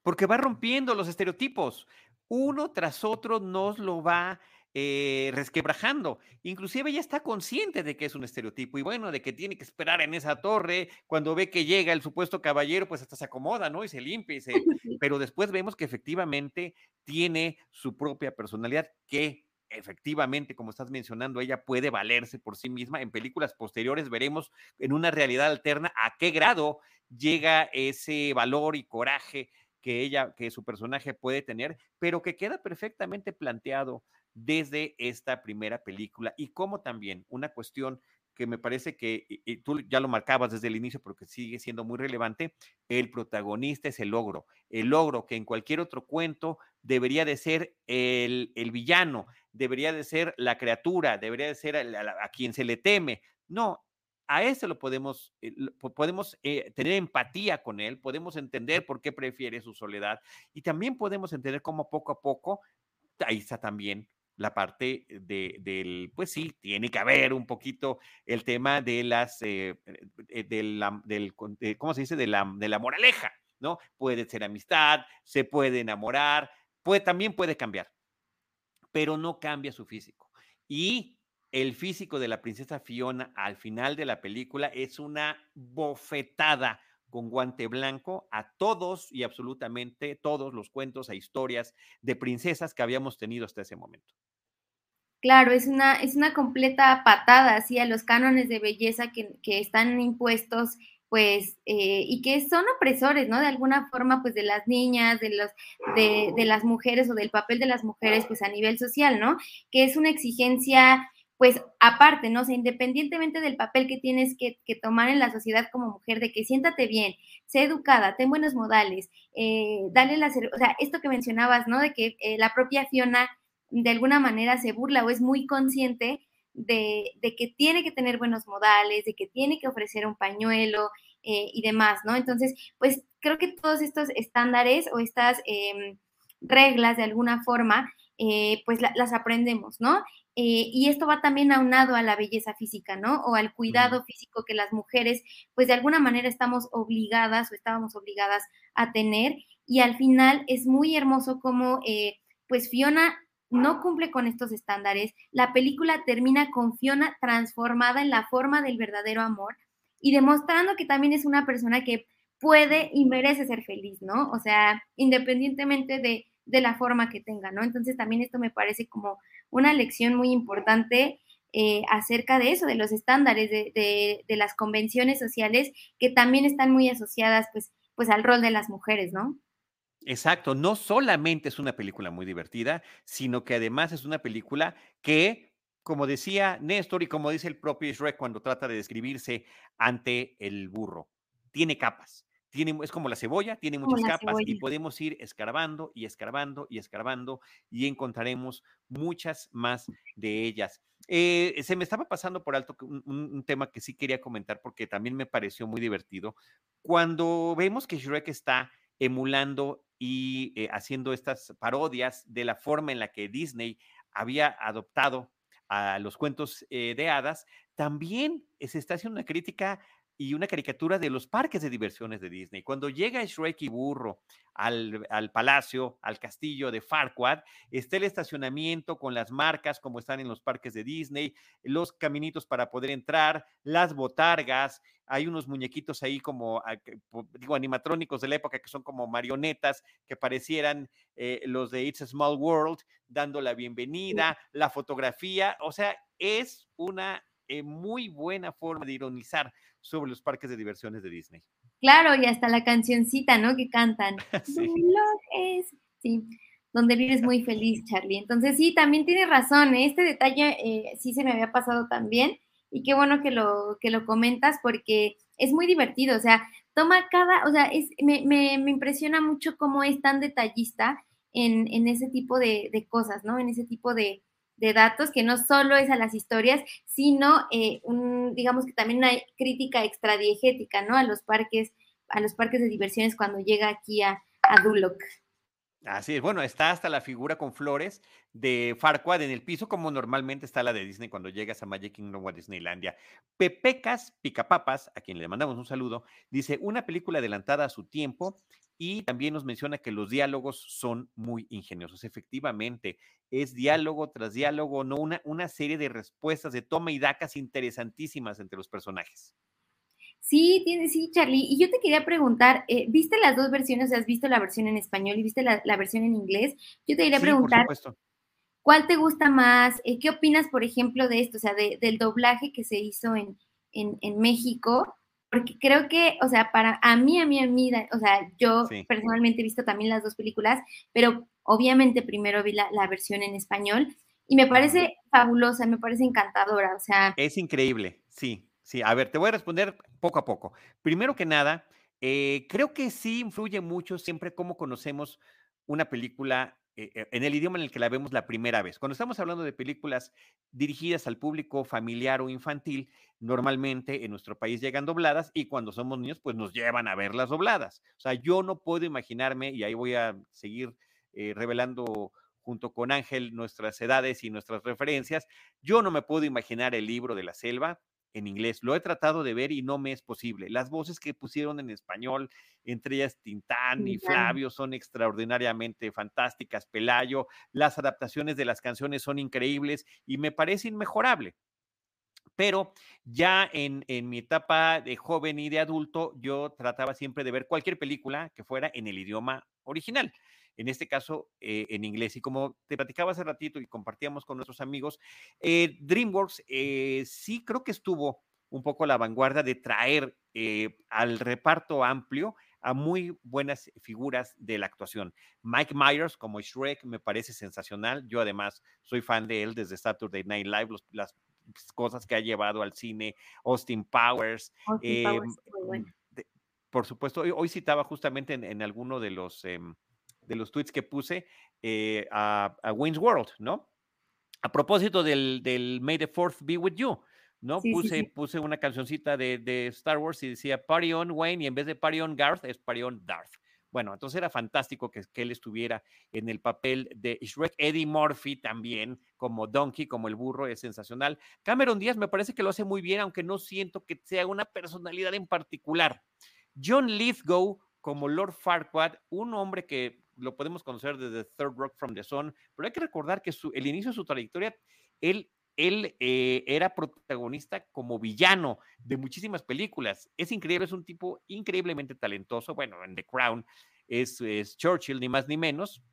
Porque va rompiendo los estereotipos. Uno tras otro nos lo va eh, resquebrajando. Inclusive ella está consciente de que es un estereotipo y bueno, de que tiene que esperar en esa torre. Cuando ve que llega el supuesto caballero, pues hasta se acomoda, ¿no? Y se limpia. Y se... [LAUGHS] Pero después vemos que efectivamente tiene su propia personalidad que efectivamente, como estás mencionando, ella puede valerse por sí misma. En películas posteriores veremos en una realidad alterna a qué grado llega ese valor y coraje que ella, que su personaje puede tener, pero que queda perfectamente planteado desde esta primera película y como también una cuestión que me parece que tú ya lo marcabas desde el inicio porque sigue siendo muy relevante, el protagonista es el logro, el logro que en cualquier otro cuento debería de ser el, el villano, debería de ser la criatura, debería de ser a, quien se le teme. No, a ese lo podemos, eh, podemos eh, tener empatía con él, podemos entender por qué prefiere su soledad y también podemos entender cómo poco a poco, ahí está también la parte de, del, pues sí, tiene que haber un poquito el tema de las, eh, eh, la, del, ¿cómo se dice? De la, de la moraleja, ¿no? Puede ser amistad, se puede enamorar, puede, también puede cambiar, pero no cambia su físico. Y el físico de la princesa Fiona al final de la película es una bofetada con guante blanco a todos y absolutamente todos los cuentos e historias de princesas que habíamos tenido hasta ese momento. Claro, es una, es una completa patada así a los cánones de belleza que, están impuestos, pues, eh, y que son opresores, ¿no? De alguna forma, pues, de las niñas, de, los, de, de las mujeres o del papel de las mujeres, pues, a nivel social, ¿no? Que es una exigencia pues aparte, ¿no? O sea, independientemente del papel que tienes que, tomar en la sociedad como mujer, de que siéntate bien, sé educada, ten buenos modales, eh, dale la, o sea, esto que mencionabas, ¿no? De que eh, la propia Fiona de alguna manera se burla o es muy consciente de, que tiene que tener buenos modales, de que tiene que ofrecer un pañuelo eh, y demás, ¿no? Entonces, pues creo que todos estos estándares o estas em, reglas de alguna forma, pues las aprendemos, ¿no? Eh, y esto va también aunado a la belleza física, ¿no? O al cuidado físico que las mujeres, pues de alguna manera estamos obligadas o estábamos obligadas a tener. Y al final es muy hermoso como, eh, pues Fiona no cumple con estos estándares, la película termina con Fiona transformada en la forma del verdadero amor y demostrando que también es una persona que puede y merece ser feliz, ¿no? O sea, independientemente de, la forma que tenga, ¿no? Entonces también esto me parece como una lección muy importante eh, acerca de eso, de los estándares, de, de, las convenciones sociales que también están muy asociadas pues, pues al rol de las mujeres, ¿no? Exacto, no solamente es una película muy divertida, sino que además es una película que, como decía Néstor y como dice el propio Shrek cuando trata de describirse ante el burro, tiene capas. Tiene, es como la cebolla, tiene muchas capas y podemos ir escarbando y escarbando y escarbando y encontraremos muchas más de ellas. Eh, se me estaba pasando por alto un, un, tema que sí quería comentar porque también me pareció muy divertido. Cuando vemos que Shrek está emulando y eh, haciendo estas parodias de la forma en la que Disney había adoptado a los cuentos eh, de hadas, también se está haciendo una crítica y una caricatura de los parques de diversiones de Disney. Cuando llega Shrek y Burro al, palacio, al castillo de Farquaad, está el estacionamiento con las marcas como están en los parques de Disney, los caminitos para poder entrar, las botargas, hay unos muñequitos ahí como, ah, digo, animatrónicos de la época que son como marionetas que parecieran eh, los de It's a Small World, dando la bienvenida, la fotografía, o sea, es una eh, muy buena forma de ironizar sobre los parques de diversiones de Disney. Claro, y hasta la cancioncita, ¿no? Que cantan. [LAUGHS] sí. sí, donde vives muy feliz, Charlie. Entonces, sí, también tienes razón. ¿eh? Este detalle eh, sí se me había pasado también. Y qué bueno que lo, que lo comentas porque es muy divertido. O sea, toma cada, o sea, es, me, me, me impresiona mucho cómo es tan detallista en, en ese tipo de, de, cosas, ¿no? En ese tipo de, de datos, que no solo es a las historias, sino, eh, un, digamos que también hay crítica extradiegética, ¿no? A los parques, a los parques de diversiones cuando llega aquí a, a Duloc. Así es, bueno, está hasta la figura con flores de Farquaad en el piso, como normalmente está la de Disney cuando llegas a Magic Kingdom o a Disneylandia. Pepecas Picapapas, a quien le mandamos un saludo, dice, una película adelantada a su tiempo y también nos menciona que los diálogos son muy ingeniosos. Efectivamente, es diálogo tras diálogo, no una, una serie de respuestas de toma y dacas interesantísimas entre los personajes. Sí, tiene, sí, Charlie. Y yo te quería preguntar, eh, ¿viste las dos versiones? ¿Has visto la versión en español y viste la, versión en inglés? Yo te quería preguntar, ¿cuál te gusta más? Eh, ¿Qué opinas, por ejemplo, de esto? O sea, del doblaje que se hizo en, en, en México porque creo que, o sea, para a mí, a mí, a mí, o sea, yo personalmente he visto también las dos películas, pero obviamente primero vi la, versión en español y me parece fabulosa, me parece encantadora, o sea. Es increíble, sí, sí. A ver, te voy a responder poco a poco. Primero que nada, eh, creo que sí influye mucho siempre cómo conocemos una película eh, eh, en el idioma en el que la vemos la primera vez. Cuando estamos hablando de películas dirigidas al público familiar o infantil, normalmente en nuestro país llegan dobladas y cuando somos niños, pues nos llevan a verlas dobladas. O sea, yo no puedo imaginarme, y ahí voy a seguir revelando junto con Ángel nuestras edades y nuestras referencias, yo no me puedo imaginar el libro de la selva en inglés. Lo he tratado de ver y no me es posible. Las voces que pusieron en español, entre ellas Tintán y Flavio, son extraordinariamente fantásticas. Pelayo, las adaptaciones de las canciones son increíbles y me parece inmejorable. Pero ya en, en, mi etapa de joven y de adulto, yo trataba siempre de ver cualquier película que fuera en el idioma original en este caso eh, en inglés. Y como te platicaba hace ratito y compartíamos con nuestros amigos, eh, DreamWorks eh, sí creo que estuvo un poco a la vanguardia de traer al reparto amplio a muy buenas figuras de la actuación. Mike Myers como Shrek me parece sensacional. Yo además soy fan de él desde Saturday Night Live, las cosas que ha llevado al cine, Austin Powers. por supuesto, hoy, citaba justamente en, alguno de los... Em, de los tweets que puse eh, a, a, Wayne's World, ¿no? A propósito del, del May the Fourth Be With You, ¿no? puse, puse una cancioncita de, de, Star Wars y decía Party on Wayne y en vez de Party on Garth es Party on Darth. Bueno, entonces era fantástico que, que, él estuviera en el papel de Shrek. Eddie Murphy también, como Donkey, como el burro, es sensacional. Cameron Díaz me parece que lo hace muy bien, aunque no siento que sea una personalidad en particular. John Lithgow como Lord Farquaad, un hombre que lo podemos conocer desde Third Rock from the Sun, pero hay que recordar que el inicio de su trayectoria, él, él eh, era protagonista como villano de muchísimas películas. Es increíble, es un tipo increíblemente talentoso. Bueno, en The Crown es, Churchill, ni más ni menos.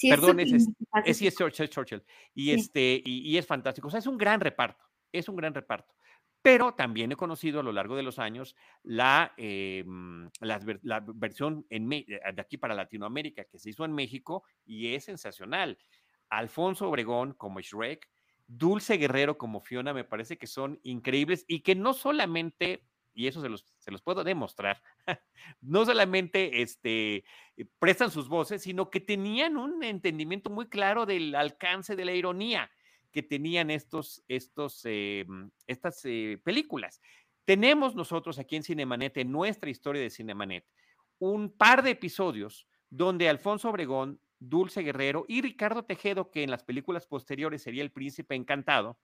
Perdón, es, es, es, Churchill. Y, este, y, y es fantástico. O sea, es un gran reparto. Es un gran reparto pero también he conocido a lo largo de los años la, eh, mm, la, versión eh, de aquí para Latinoamérica que se hizo en México y es sensacional. Alfonso Obregón como Shrek, Dulce Guerrero como Fiona, me parece que son increíbles y que no solamente, y eso se los, se los puedo demostrar, [LAUGHS] no solamente este, eh, prestan sus voces, sino que tenían un entendimiento muy claro del alcance de la ironía que tenían estos, estos, eh, mm, estas eh, películas. Tenemos nosotros aquí en Cinemanet, en nuestra historia de Cinemanet, un par de episodios donde Alfonso Obregón, Dulce Guerrero y Ricardo Tejedo, que en las películas posteriores sería el príncipe encantado,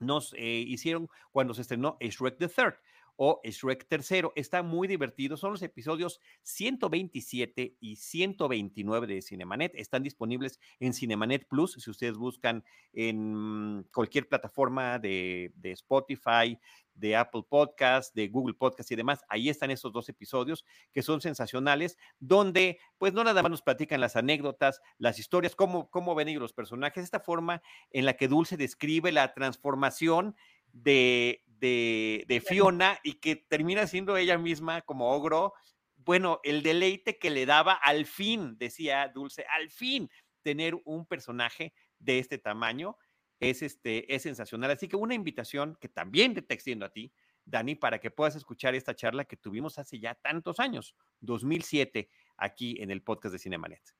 nos eh, hicieron cuando se estrenó Shrek the Third o Shrek tercero. Está muy divertido. Son los episodios 127 y 129 de Cinemanet. Están disponibles en Cinemanet Plus. Si ustedes buscan en cualquier plataforma de, de Spotify, de Apple Podcast, de Google Podcast y demás. Ahí están esos dos episodios que son sensacionales, donde pues no nada más nos platican las anécdotas, las historias, cómo, cómo ven ellos los personajes, esta forma en la que Dulce describe la transformación de, de, Fiona y que termina siendo ella misma como ogro. Bueno, el deleite que le daba al fin, decía Dulce, al fin tener un personaje de este tamaño es, este, es sensacional. Así que una invitación que también te extiendo a ti, Dani, para que puedas escuchar esta charla que tuvimos hace ya tantos años, 2007, aquí en el podcast de Cinemanet.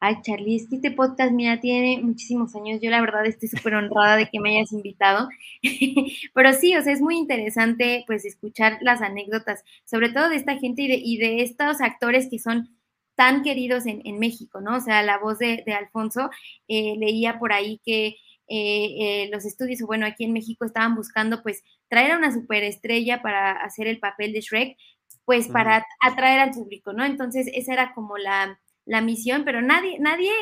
Ay, Charlie, es que este podcast, mira, tiene muchísimos años. Yo la verdad estoy súper honrada de que me hayas invitado. [LAUGHS] Pero sí, o sea, es muy interesante pues escuchar las anécdotas, sobre todo de esta gente y de, y de estos actores que son tan queridos en, en, México, ¿no? O sea, la voz de, de Alfonso, eh, leía por ahí que eh, eh, los estudios, o bueno, aquí en México estaban buscando pues traer a una superestrella para hacer el papel de Shrek, pues para atraer al público, ¿no? Entonces, esa era como la la misión, pero nadie, nadie,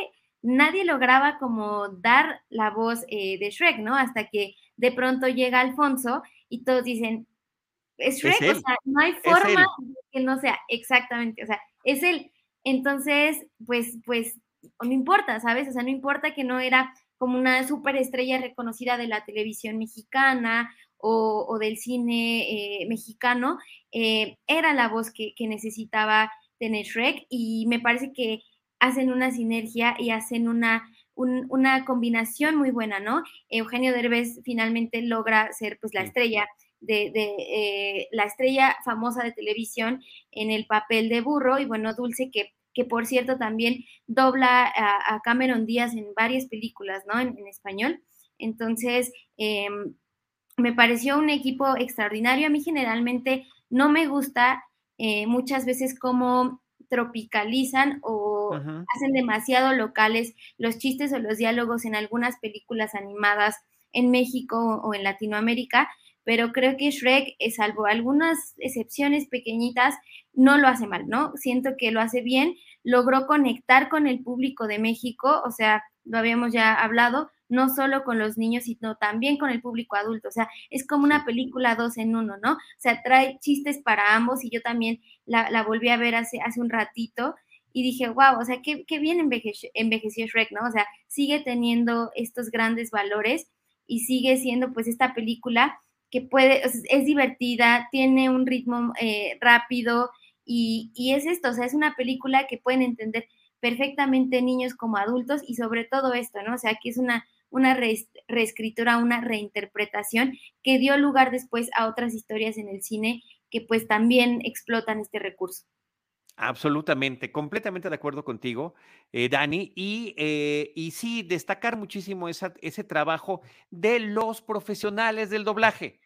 nadie lograba como dar la voz eh, de Shrek, ¿no? Hasta que de pronto llega Alfonso y todos dicen, es Shrek, o sea, no hay forma que no sea exactamente, o sea, es él. Entonces, pues, pues, no importa, ¿sabes? O sea, no importa que no era como una superestrella reconocida de la televisión mexicana o, del cine eh, mexicano, eh, era la voz que, que necesitaba tener Shrek y me parece que hacen una sinergia y hacen una, una combinación muy buena, ¿no? Eugenio Derbez finalmente logra ser pues la estrella de, eh, la estrella famosa de televisión en el papel de burro y bueno, Dulce que, que por cierto también dobla a, Cameron Díaz en varias películas, ¿no? En, español. Entonces, em, me pareció un equipo extraordinario. A mí generalmente no me gusta eh, muchas veces como tropicalizan o hacen demasiado locales los chistes o los diálogos en algunas películas animadas en México o en Latinoamérica, pero creo que Shrek, eh, salvo algunas excepciones pequeñitas, no lo hace mal, ¿no? Siento que lo hace bien, logró conectar con el público de México, o sea, lo habíamos ya hablado, no solo con los niños, sino también con el público adulto. O sea, es como una película dos en uno, ¿no? O sea, trae chistes para ambos y yo también la, volví a ver hace, hace un ratito y dije, wow, o sea, qué, bien envejeció, envejeció Shrek, ¿no? O sea, sigue teniendo estos grandes valores y sigue siendo pues esta película que puede, es divertida, tiene un ritmo eh, rápido y, y es esto, o sea, es una película que pueden entender perfectamente niños como adultos y sobre todo esto, ¿no? O sea, que es una, una reescritura, una reinterpretación que dio lugar después a otras historias en el cine que pues también explotan este recurso. Absolutamente, completamente de acuerdo contigo, eh, Dani. Y, eh, y sí, destacar muchísimo ese trabajo de los profesionales del doblaje.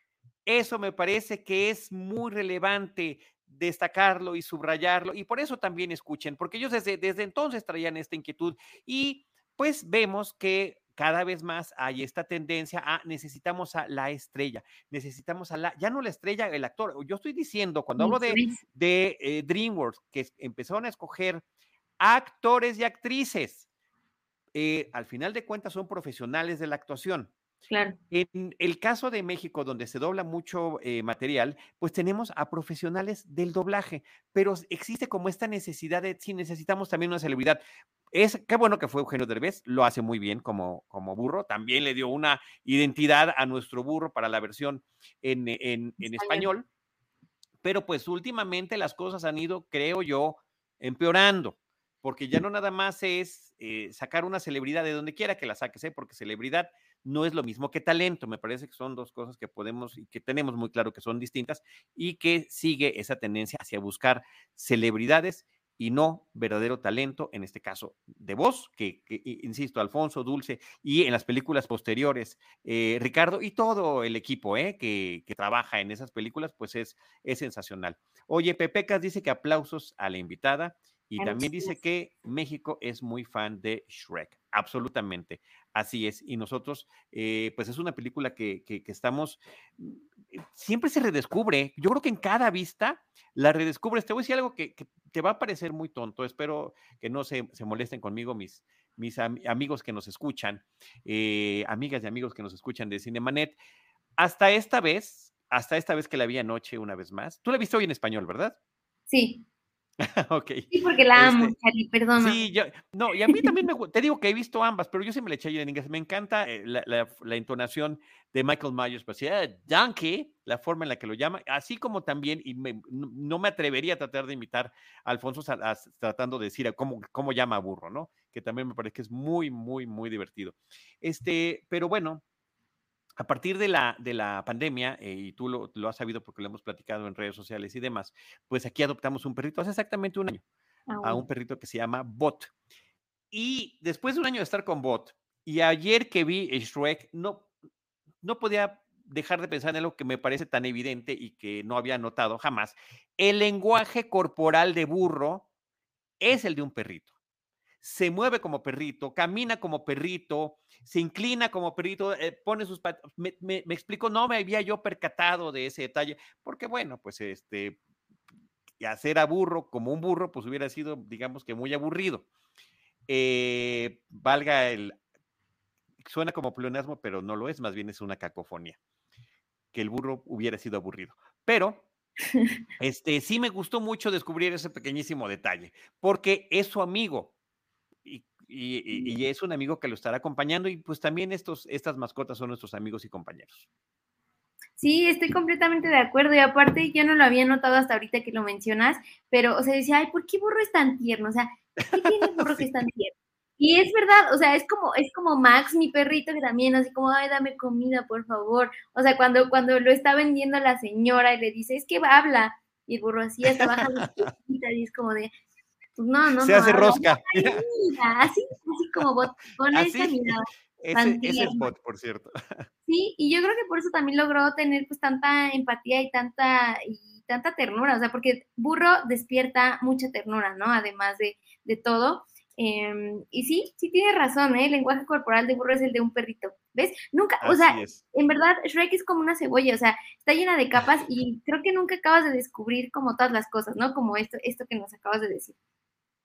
Eso me parece que es muy relevante destacarlo y subrayarlo. Y por eso también escuchen, porque ellos desde, desde entonces traían esta inquietud. Y pues vemos que cada vez más hay esta tendencia a necesitamos a la estrella, necesitamos a la, ya no la estrella, el actor. Yo estoy diciendo, cuando hablo de, de eh, DreamWorks, que empezaron a escoger actores y actrices. Eh, al final de cuentas son profesionales de la actuación. Claro. En el caso de México, donde se dobla mucho eh, material, pues tenemos a profesionales del doblaje, pero existe como esta necesidad de si necesitamos también una celebridad. Es qué bueno que fue Eugenio Derbez, lo hace muy bien como, como burro, también le dio una identidad a nuestro burro para la versión en, en, en español, pero pues últimamente las cosas han ido, creo yo, empeorando porque ya no nada más es eh, sacar una celebridad de donde quiera que la saques, ¿eh? porque celebridad no es lo mismo que talento. Me parece que son dos cosas que podemos y que tenemos muy claro que son distintas y que sigue esa tendencia hacia buscar celebridades y no verdadero talento, en este caso de voz, que, insisto, Alfonso, Dulce, y en las películas posteriores, eh, Ricardo y todo el equipo eh, que, que, trabaja en esas películas, pues es, es sensacional. Oye, Pepecas dice que aplausos a la invitada y también dice que México es muy fan de Shrek, absolutamente. Así es. Y nosotros, eh, pues es una película que, que, estamos, mm, siempre se redescubre. Yo creo que en cada vista la redescubres. Te voy a decir algo que, que te va a parecer muy tonto. Espero que no se, se molesten conmigo mis, mis amigos que nos escuchan, eh, amigas y amigos que nos escuchan de Cinemanet. Hasta esta vez, hasta esta vez que la vi anoche una vez más. Tú la viste hoy en español, ¿verdad? Sí. [LAUGHS] ok. Sí, porque la amo, este, Charlie, perdona. Sí, yo, no, y a mí también me te digo que he visto ambas, pero yo siempre le eché en inglés. Me encanta eh, la, la, entonación de Michael Myers, pues yeah, Donkey, la forma en la que lo llama, así como también, y no me atrevería a tratar de imitar a Alfonso tratando de decir cómo, cómo llama a burro, ¿no? Que también me parece que es muy, muy, muy divertido. Este, pero bueno, a partir de la, de la pandemia, eh, y tú lo, has sabido porque lo hemos platicado en redes sociales y demás, pues aquí adoptamos un perrito hace exactamente un año, ah, a un perrito que se llama Bot. Y después de un año de estar con Bot, y ayer que vi Shrek, no, no podía dejar de pensar en algo que me parece tan evidente y que no había notado jamás. El lenguaje corporal de burro es el de un perrito se mueve como perrito, camina como perrito, se inclina como perrito, eh, pone sus patas. Me, me, explico, no me había yo percatado de ese detalle, porque bueno, pues este, hacer a burro como un burro, pues hubiera sido, digamos que muy aburrido. Eh, valga el, suena como pleonasmo, pero no lo es, más bien es una cacofonía, que el burro hubiera sido aburrido. Pero [LAUGHS] este, sí me gustó mucho descubrir ese pequeñísimo detalle, porque es su amigo, y, es un amigo que lo estará acompañando y pues también estos, estas mascotas son nuestros amigos y compañeros. Sí, estoy completamente de acuerdo y aparte yo no lo había notado hasta ahorita que lo mencionas, pero o sea, decía, ay, ¿por qué burro es tan tierno? O sea, ¿qué tiene burro que es [LAUGHS] tan tierno? Y es verdad, o sea, es como, es como Max, mi perrito, que también así como, ay, dame comida, por favor. O sea, cuando, cuando lo está vendiendo la señora y le dice, es que habla, y el burro así hasta baja [LAUGHS] y es como de, no, no, Se hace rosca. [LAUGHS] así, así como bot, con esa mirada. Ese, ese es bot, por cierto. [LAUGHS] Sí, y yo creo que por eso también logró tener pues tanta empatía y tanta, y tanta ternura, o sea, porque burro despierta mucha ternura, ¿no? Además de, de todo. Em, y sí, sí tiene razón, ¿eh? El lenguaje corporal de burro es el de un perrito. ¿Ves? Nunca, o sea, en verdad, Shrek es como una cebolla, o sea, está llena de capas y [LAUGHS] creo que nunca acabas de descubrir como todas las cosas, ¿no? Como esto, esto que nos acabas de decir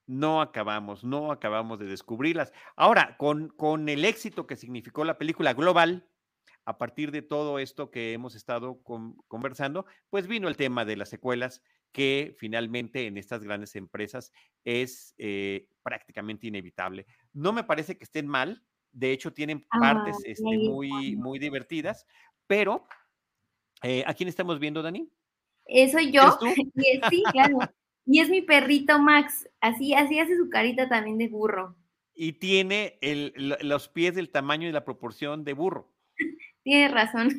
no acabamos, no acabamos de descubrirlas. Ahora, con, con el éxito que significó la película global, a partir de todo esto que hemos estado conversando, pues vino el tema de las secuelas, que finalmente en estas grandes empresas es eh, prácticamente inevitable. No me parece que estén mal, de hecho tienen ah, partes este, muy, muy divertidas, pero eh, ¿a quién estamos viendo, Dani? Eh, soy yo. [LAUGHS] sí, claro. Y es mi perrito Max, así, así hace su carita también de burro. Y tiene los pies del tamaño y la proporción de burro. [LAUGHS] Tiene razón.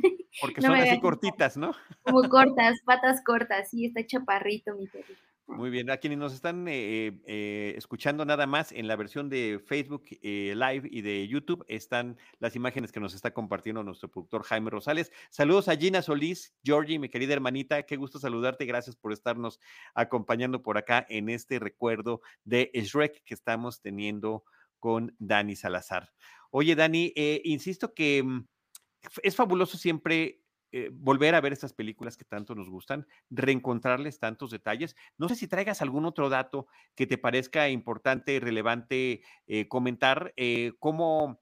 Porque son así cortitas, ¿no? Como [LAUGHS] cortas, patas cortas, sí, está chaparrito mi perrito. Muy bien, a quienes nos están eh, eh, escuchando nada más en la versión de Facebook eh, Live y de YouTube están las imágenes que nos está compartiendo nuestro productor Jaime Rosales. Saludos a Gina Solís, Georgie, mi querida hermanita, qué gusto saludarte, gracias por estarnos acompañando por acá en este recuerdo de Shrek que estamos teniendo con Dani Salazar. Oye, Dani, insisto que mm, es fabuloso siempre eh, volver a ver estas películas que tanto nos gustan, reencontrarles tantos detalles. No sé si traigas algún otro dato que te parezca importante, relevante eh, comentar, eh, cómo,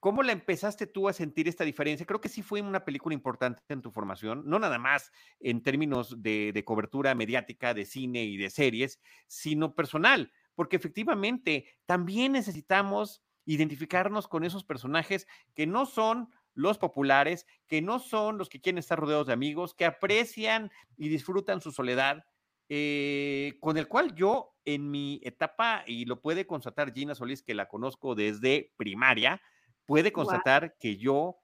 ¿Cómo la empezaste tú a sentir esta diferencia? Creo que sí fue una película importante en tu formación, no nada más en términos de, de, cobertura mediática, de cine y de series, sino personal, porque efectivamente también necesitamos identificarnos con esos personajes que no son los populares, que no son los que quieren estar rodeados de amigos, que aprecian y disfrutan su soledad, eh, con el cual yo en mi etapa, y lo puede constatar Gina Solís, que la conozco desde primaria, puede constatar que yo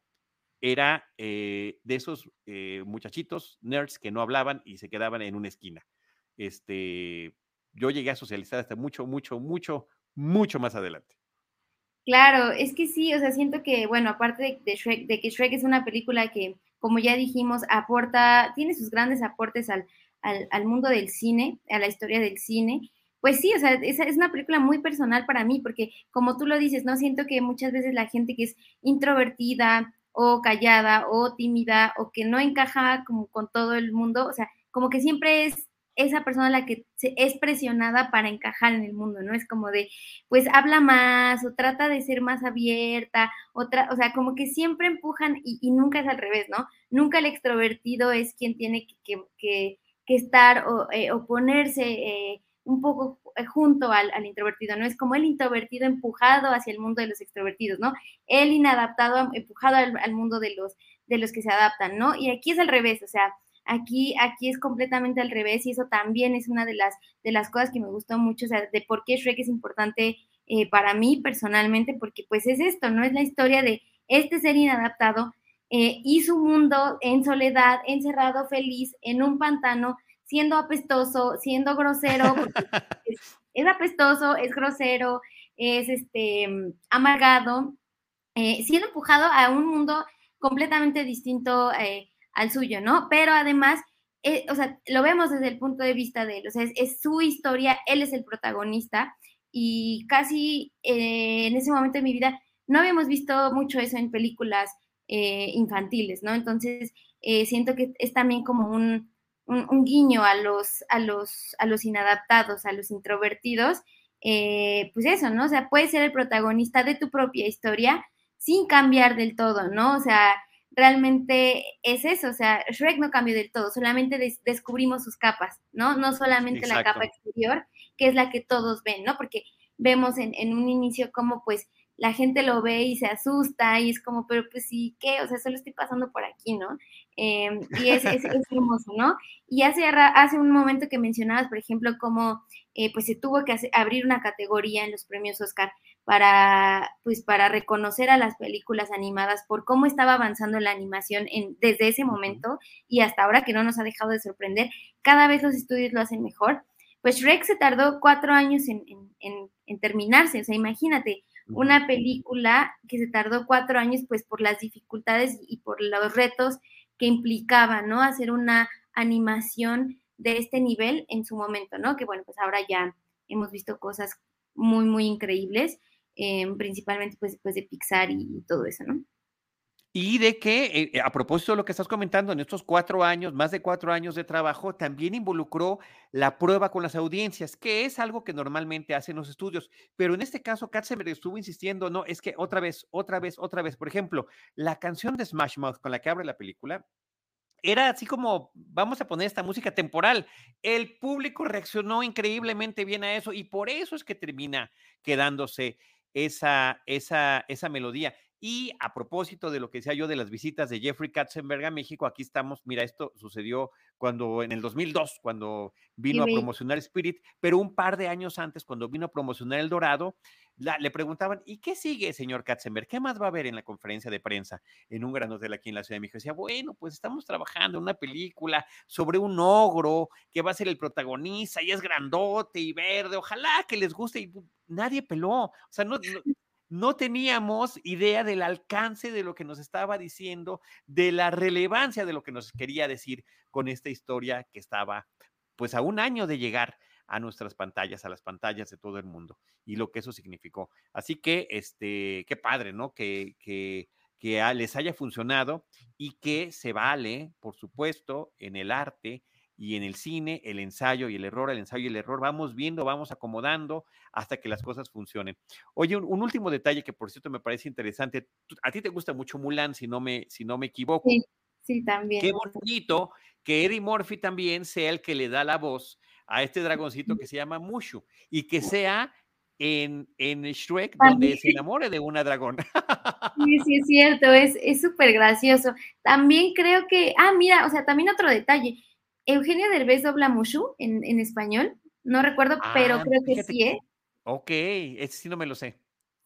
era eh, de esos eh, muchachitos nerds que no hablaban y se quedaban en una esquina. Este, yo llegué a socializar hasta mucho, mucho, mucho, mucho más adelante. Claro, es que sí, o sea, siento que, bueno, aparte de, Shrek, de que Shrek es una película que, como ya dijimos, aporta, tiene sus grandes aportes al, al, mundo del cine, a la historia del cine, pues sí, o sea, es, es, una película muy personal para mí, porque como tú lo dices, ¿no? Siento que muchas veces la gente que es introvertida o callada o tímida o que no encaja como con todo el mundo, o sea, como que siempre es esa persona la que es presionada para encajar en el mundo, ¿no? Es como de, pues habla más o trata de ser más abierta, otra, o sea, como que siempre empujan y, nunca es al revés, ¿no? Nunca el extrovertido es quien tiene que, que, que estar o, eh, ponerse eh, un poco eh, junto al, al, introvertido, ¿no? Es como el introvertido empujado hacia el mundo de los extrovertidos, ¿no? El inadaptado empujado al, al mundo de los, de los que se adaptan, ¿no? Y aquí es al revés, o sea, Aquí, aquí es completamente al revés y eso también es una de las, de las cosas que me gustó mucho, o sea, de por qué Shrek es importante eh, para mí personalmente, porque pues es esto, ¿no? Es la historia de este ser inadaptado eh, y su mundo en soledad, encerrado, feliz, en un pantano, siendo apestoso, siendo grosero, [LAUGHS] es, apestoso, es grosero, es este amargado, eh, siendo empujado a un mundo completamente distinto al suyo, ¿no? Pero además, eh, o sea, lo vemos desde el punto de vista de él, o sea, es, su historia, él es el protagonista y casi eh, en ese momento de mi vida no habíamos visto mucho eso en películas eh, infantiles, ¿no? Entonces, siento que es también como un, guiño a los, a, los, a los inadaptados, a los introvertidos, pues eso, ¿no? O sea, puedes ser el protagonista de tu propia historia sin cambiar del todo, ¿no? O sea, realmente es eso, o sea, Shrek no cambió del todo, solamente descubrimos sus capas, ¿no? No solamente la capa exterior, que es la que todos ven, ¿no? Porque vemos en, en, un inicio como pues la gente lo ve y se asusta y es como, pero pues sí, ¿qué? O sea, solo estoy pasando por aquí, ¿no? Em, y es, es, hermoso, ¿no? Y hace, hace un momento que mencionabas, por ejemplo, cómo eh, pues se tuvo que abrir una categoría en los premios Oscar para, pues, para reconocer a las películas animadas por cómo estaba avanzando la animación en, desde ese momento y hasta ahora que no nos ha dejado de sorprender, cada vez los estudios lo hacen mejor. Pues Shrek se tardó cuatro años en, en, en terminarse, o sea, imagínate, una película que se tardó cuatro años, pues por las dificultades y por los retos que implicaba, ¿no? Hacer una animación de este nivel en su momento, ¿no? Que bueno, pues ahora ya hemos visto cosas muy, muy increíbles, eh, principalmente pues, pues de Pixar y, todo eso, ¿no? Y de que, eh, a propósito de lo que estás comentando, en estos cuatro años, más de cuatro años de trabajo, también involucró la prueba con las audiencias, que es algo que normalmente hacen los estudios. Pero en este caso, Katzenberg estuvo insistiendo, no, es que otra vez, otra vez, otra vez. Por ejemplo, la canción de Smash Mouth con la que abre la película, era así como, vamos a poner esta música temporal. El público reaccionó increíblemente bien a eso y por eso es que termina quedándose esa, esa, esa melodía. Y a propósito de lo que decía yo de las visitas de Jeffrey Katzenberg a México, aquí estamos, mira, esto sucedió cuando en el 2002, cuando vino a promocionar Spirit, pero un par de años antes, cuando vino a promocionar El Dorado, le preguntaban, ¿y qué sigue, señor Katzenberg? ¿Qué más va a haber en la conferencia de prensa en un gran hotel aquí en la Ciudad de México? Decía, bueno, pues estamos trabajando en una película sobre un ogro que va a ser el protagonista y es grandote y verde, ojalá que les guste y nadie peló, o sea, no no teníamos idea del alcance de lo que nos estaba diciendo, de la relevancia de lo que nos quería decir con esta historia que estaba pues a un año de llegar a nuestras pantallas, a las pantallas de todo el mundo y lo que eso significó. Así que, este, qué padre, ¿no? Que, que, que les haya funcionado y que se vale, por supuesto, en el arte y en el cine, el ensayo y el error, el ensayo y el error, vamos viendo, vamos acomodando hasta que las cosas funcionen. Oye, un, último detalle que por cierto me parece interesante, a ti te gusta mucho Mulan, si no me, si no me equivoco. Sí, sí, también. Qué bonito que Eddie Murphy también sea el que le da la voz a este dragoncito que se llama Mushu y que sea en, en Shrek donde se enamore de una dragón. Sí, sí, es cierto, es súper gracioso. También creo que, ah, mira, o sea, también otro detalle. Eugenio Derbez dobla Mushu en, en español, no recuerdo, pero ah, creo que sí, ¿eh? Ok, ese sí no me lo sé.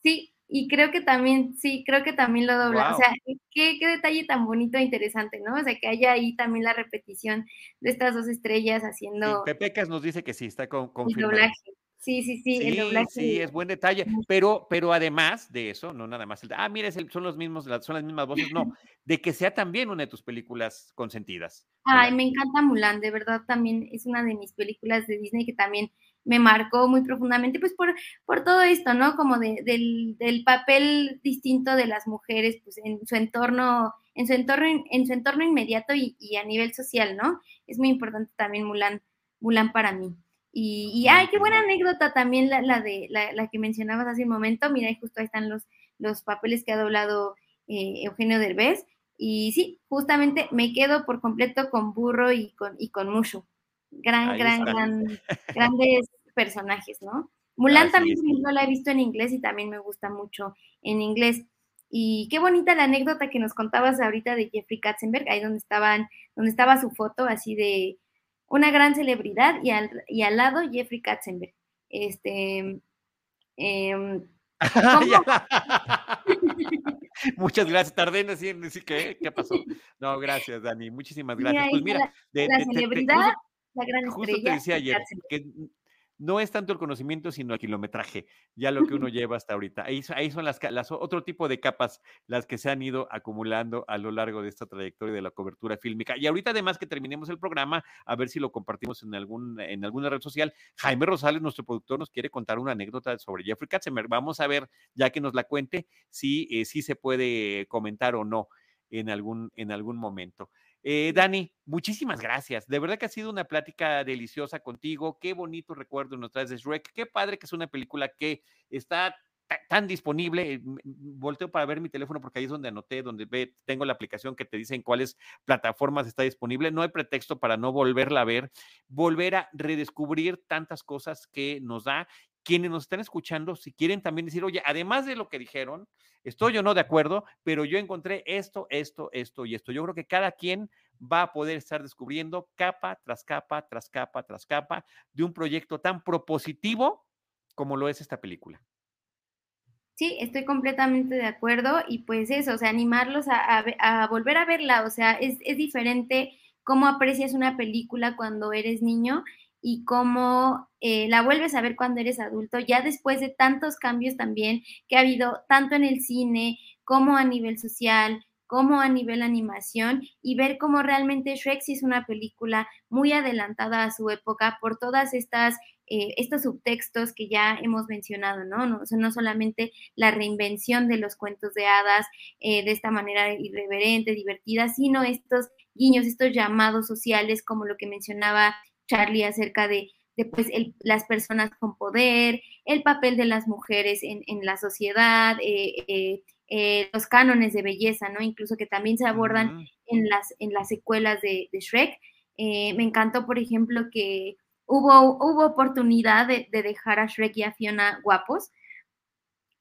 Sí, y creo que también, sí, creo que también lo dobla. O sea, qué, qué, detalle tan bonito e interesante, ¿no? O sea, que haya ahí también la repetición de estas dos estrellas haciendo. Sí, Pepecas nos dice que sí, está con, doblaje. Sí, sí, sí, el doblaje. Sí, es buen detalle, pero, pero además de eso, no nada más, el, ah, mira, son los mismos, son las mismas voces, no, [LAUGHS] de que sea también una de tus películas consentidas. Ay, me encanta Mulan, de verdad también es una de mis películas de Disney que también me marcó muy profundamente, pues por, por todo esto, ¿no? Como de, del, del, papel distinto de las mujeres, pues en su entorno, en su entorno, en su entorno inmediato y, y a nivel social, ¿no? Es muy importante también Mulan, Mulan para mí. Y, y ay, qué buena anécdota también la, la de la, la, que mencionabas hace un momento. Mira, justo ahí están los, los papeles que ha doblado eh, Eugenio Derbez. Y sí, justamente me quedo por completo con Burro y con, y con Mushu. Gran, gran, gran, [LAUGHS] grandes personajes, ¿no? Mulan también no la he visto en inglés y también me gusta mucho en inglés. Y qué bonita la anécdota que nos contabas ahorita de Jeffrey Katzenberg, ahí donde estaban, donde estaba su foto así de una gran celebridad y al, y al lado Jeffrey Katzenberg. Este, [LAUGHS] eh, Muchas gracias. Tardé en decir, ¿qué, ¿qué pasó? No, gracias, Dani. Muchísimas gracias. pues mira, la, celebridad, la gran justo te decía ayer que no es tanto el conocimiento, sino el kilometraje, ya lo que uno [LAUGHS] lleva hasta ahorita. Ahí, ahí son las, las, otro tipo de capas las que se han ido acumulando a lo largo de esta trayectoria de la cobertura fílmica. Y ahorita además que terminemos el programa, a ver si lo compartimos en, algún, en alguna red social, Jaime Rosales, nuestro productor, nos quiere contar una anécdota sobre Jeffrey Katzenberg. Vamos a ver, ya que nos la cuente, si, eh, si se puede comentar o no en algún, en algún momento. Eh, Dani, muchísimas gracias. De verdad que ha sido una plática deliciosa contigo. Qué bonito recuerdo nos traes de Shrek. Qué padre que es una película que está tan disponible. Eh, volteo para ver mi teléfono porque ahí es donde anoté, donde ve, tengo la aplicación que te dice en cuáles plataformas está disponible. No hay pretexto para no volverla a ver, volver a redescubrir tantas cosas que nos da quienes nos están escuchando, si quieren también decir, oye, además de lo que dijeron, estoy o no de acuerdo, pero yo encontré esto, esto, esto y esto. Yo creo que cada quien va a poder estar descubriendo capa tras capa, tras capa, tras capa de un proyecto tan propositivo como lo es esta película. Sí, estoy completamente de acuerdo y pues eso, o sea, animarlos a, volver a verla, o sea, es, es diferente cómo aprecias una película cuando eres niño y cómo eh, la vuelves a ver cuando eres adulto, ya después de tantos cambios también que ha habido tanto en el cine como a nivel social, como a nivel animación y ver cómo realmente Shrek sí es una película muy adelantada a su época por todas estas eh, estos subtextos que ya hemos mencionado, ¿no? No, no solamente la reinvención de los cuentos de hadas eh, de esta manera irreverente, divertida, sino estos guiños, estos llamados sociales, como lo que mencionaba Charlie acerca de, pues, las personas con poder, el papel de las mujeres en, la sociedad, eh, eh, eh, los cánones de belleza, ¿no? Incluso que también se abordan en, las, en las secuelas de, Shrek. me encantó, por ejemplo, que hubo, hubo oportunidad de, dejar a Shrek y a Fiona guapos,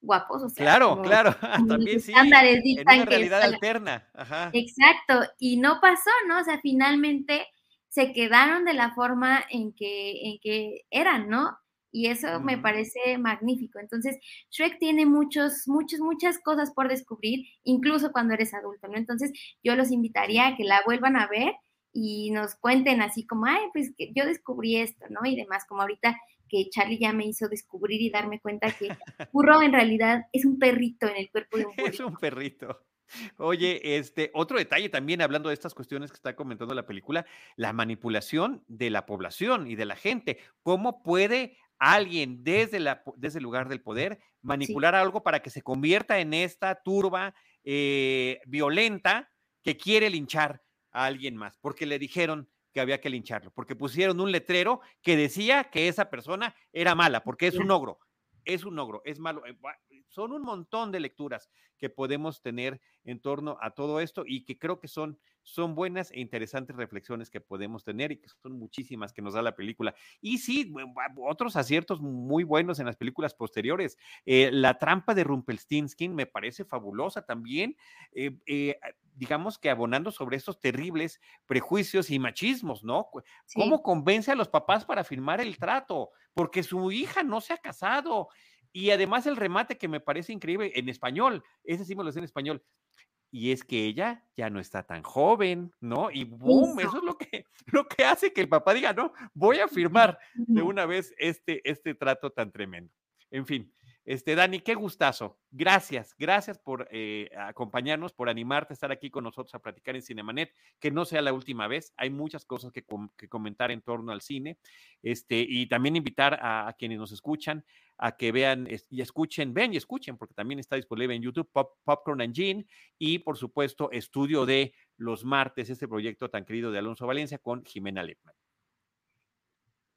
guapos, o sea, claro, claro, [LAUGHS] también sí, en una realidad alterna, Exacto, y no pasó, ¿no? O sea, finalmente se quedaron de la forma en que, en que eran, ¿no? Y eso me parece magnífico. Entonces, Shrek tiene muchos, muchos, muchas cosas por descubrir, incluso cuando eres adulto, ¿no? Entonces, yo los invitaría a que la vuelvan a ver y nos cuenten así como, ay, pues que yo descubrí esto, ¿no? Y demás, como ahorita que Charlie ya me hizo descubrir y darme cuenta que [LAUGHS] Burro en realidad es un perrito en el cuerpo de un burro. Es un perrito. Oye, este, otro detalle también, hablando de estas cuestiones que está comentando la película, la manipulación de la población y de la gente. ¿Cómo puede alguien desde, la, desde el lugar del poder manipular algo para que se convierta en esta turba eh, violenta que quiere linchar a alguien más, porque le dijeron que había que lincharlo, porque pusieron un letrero que decía que esa persona era mala, porque es un ogro, es un ogro, es malo. Eh, son un montón de lecturas que podemos tener en torno a todo esto y que creo que son son buenas e interesantes reflexiones que podemos tener y que son muchísimas que nos da la película. Y sí, otros aciertos muy buenos en las películas posteriores. Eh, la trampa de Rumpelstiltskin me parece fabulosa también, eh, eh, digamos que abonando sobre estos terribles prejuicios y machismos, ¿no? ¿Cómo convence a los papás para firmar el trato? Porque su hija no se ha casado. Y además el remate que me parece increíble en español, ese sí me lo sé en español, y es que ella ya no está tan joven, ¿no? Y boom, eso es lo que, [LAUGHS] lo que hace que el papá diga, no, voy a firmar de una vez este, este trato tan tremendo. En fin, este, Dani, qué gustazo. Gracias, gracias por eh, acompañarnos, por animarte a estar aquí con nosotros a platicar en Cinemanet, que no sea la última vez. Hay muchas cosas que, comentar en torno al cine. Este, y también invitar a, quienes nos escuchan a que vean y escuchen, ven y escuchen, porque también está disponible en YouTube Popcorn and Gin y por supuesto Estudio de los martes, este proyecto tan querido de Alonso Valencia con Jimena Lepman.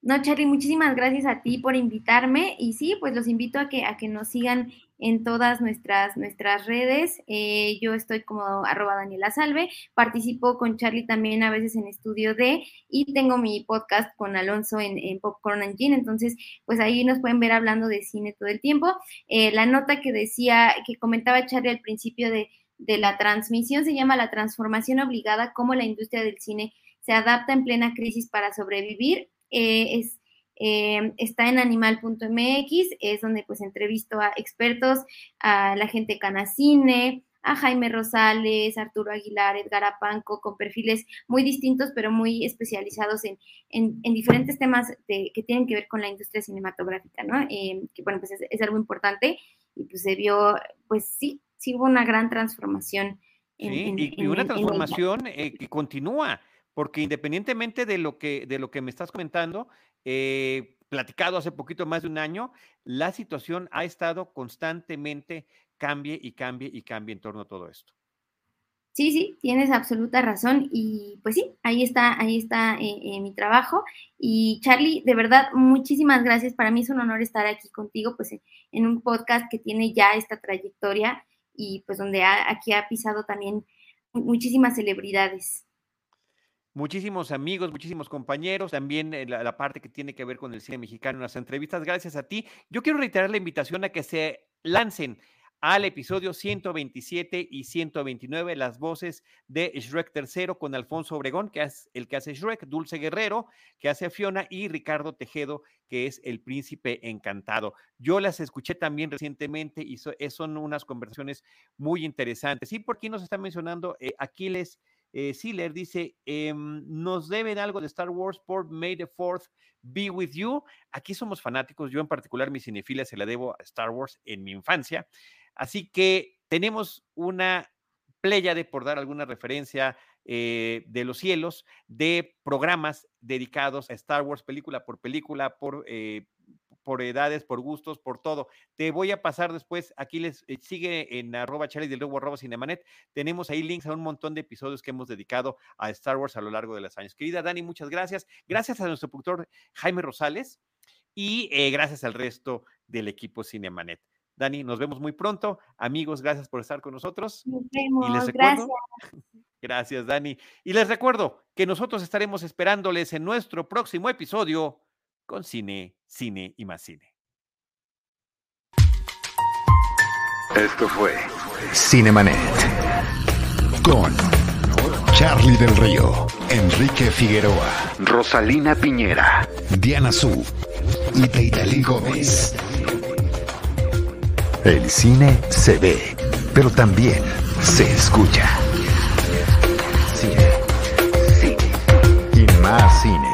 No, Charlie, muchísimas gracias a ti por invitarme y sí, pues los invito a que, a que nos sigan en todas nuestras, nuestras redes. Eh, yo estoy como arroba Daniela Salve, participo con Charlie también a veces en Estudio D y tengo mi podcast con Alonso en, Popcorn and Gin, entonces pues ahí nos pueden ver hablando de cine todo el tiempo. Eh, la nota que decía, que comentaba Charlie al principio de, de la transmisión se llama La transformación obligada, cómo la industria del cine se adapta en plena crisis para sobrevivir eh, es, eh, está en animal.mx, es donde pues entrevisto a expertos, a la gente Canacine, a Jaime Rosales, Arturo Aguilar, Edgar Apanco, con perfiles muy distintos, pero muy especializados en, en, diferentes temas que tienen que ver con la industria cinematográfica, ¿no? Eh, que bueno, pues es, algo importante y pues se vio, pues sí, sí hubo una gran transformación. sí, y, una transformación que continúa porque independientemente de lo que, de lo que me estás comentando, eh, platicado hace poquito más de un año, la situación ha estado constantemente cambie y cambie y cambie en torno a todo esto. Sí, sí, tienes absoluta razón y pues sí, ahí está, ahí está eh, eh, mi trabajo. Y Charlie, de verdad, muchísimas gracias. Para mí es un honor estar aquí contigo, pues en un podcast que tiene ya esta trayectoria y pues donde aquí ha pisado también muchísimas celebridades muchísimos amigos, muchísimos compañeros, también eh, la, parte que tiene que ver con el cine mexicano las entrevistas. Gracias a ti. Yo quiero reiterar la invitación a que se lancen al episodio 127 y 129, las voces de Shrek III con Alfonso Obregón, que es el que hace Shrek, Dulce Guerrero, que hace Fiona, y Ricardo Tejedo, que es el príncipe encantado. Yo las escuché también recientemente y son unas conversaciones muy interesantes. Y por aquí nos está mencionando eh, Aquiles eh, dice, em, nos deben algo de Star Wars por May the Fourth be with you. Aquí somos fanáticos, yo en particular mi cinefilia se la debo a Star Wars en mi infancia. Así que tenemos una de por dar alguna referencia eh, de los cielos, de programas dedicados a Star Wars película por película, por eh, por edades, por gustos, por todo. Te voy a pasar después, aquí les eh, sigue en arroba Charlie del Lobo, arroba Cinemanet. Tenemos ahí links a un montón de episodios que hemos dedicado a Star Wars a lo largo de los años. Querida Dani, muchas gracias. Gracias a nuestro productor Jaime Rosales y eh, gracias al resto del equipo Cinemanet. Dani, nos vemos muy pronto. Amigos, gracias por estar con nosotros. Nos vemos, y les recuerdo, gracias. [LAUGHS] Gracias, Dani. Y les recuerdo que nosotros estaremos esperándoles en nuestro próximo episodio con cine, cine y más cine. Esto fue Cinemanet con Charlie del Río, Enrique Figueroa, Rosalina Piñera, Diana Su y Teitali Gómez. El cine se ve, pero también se escucha. Cine, cine y más cine.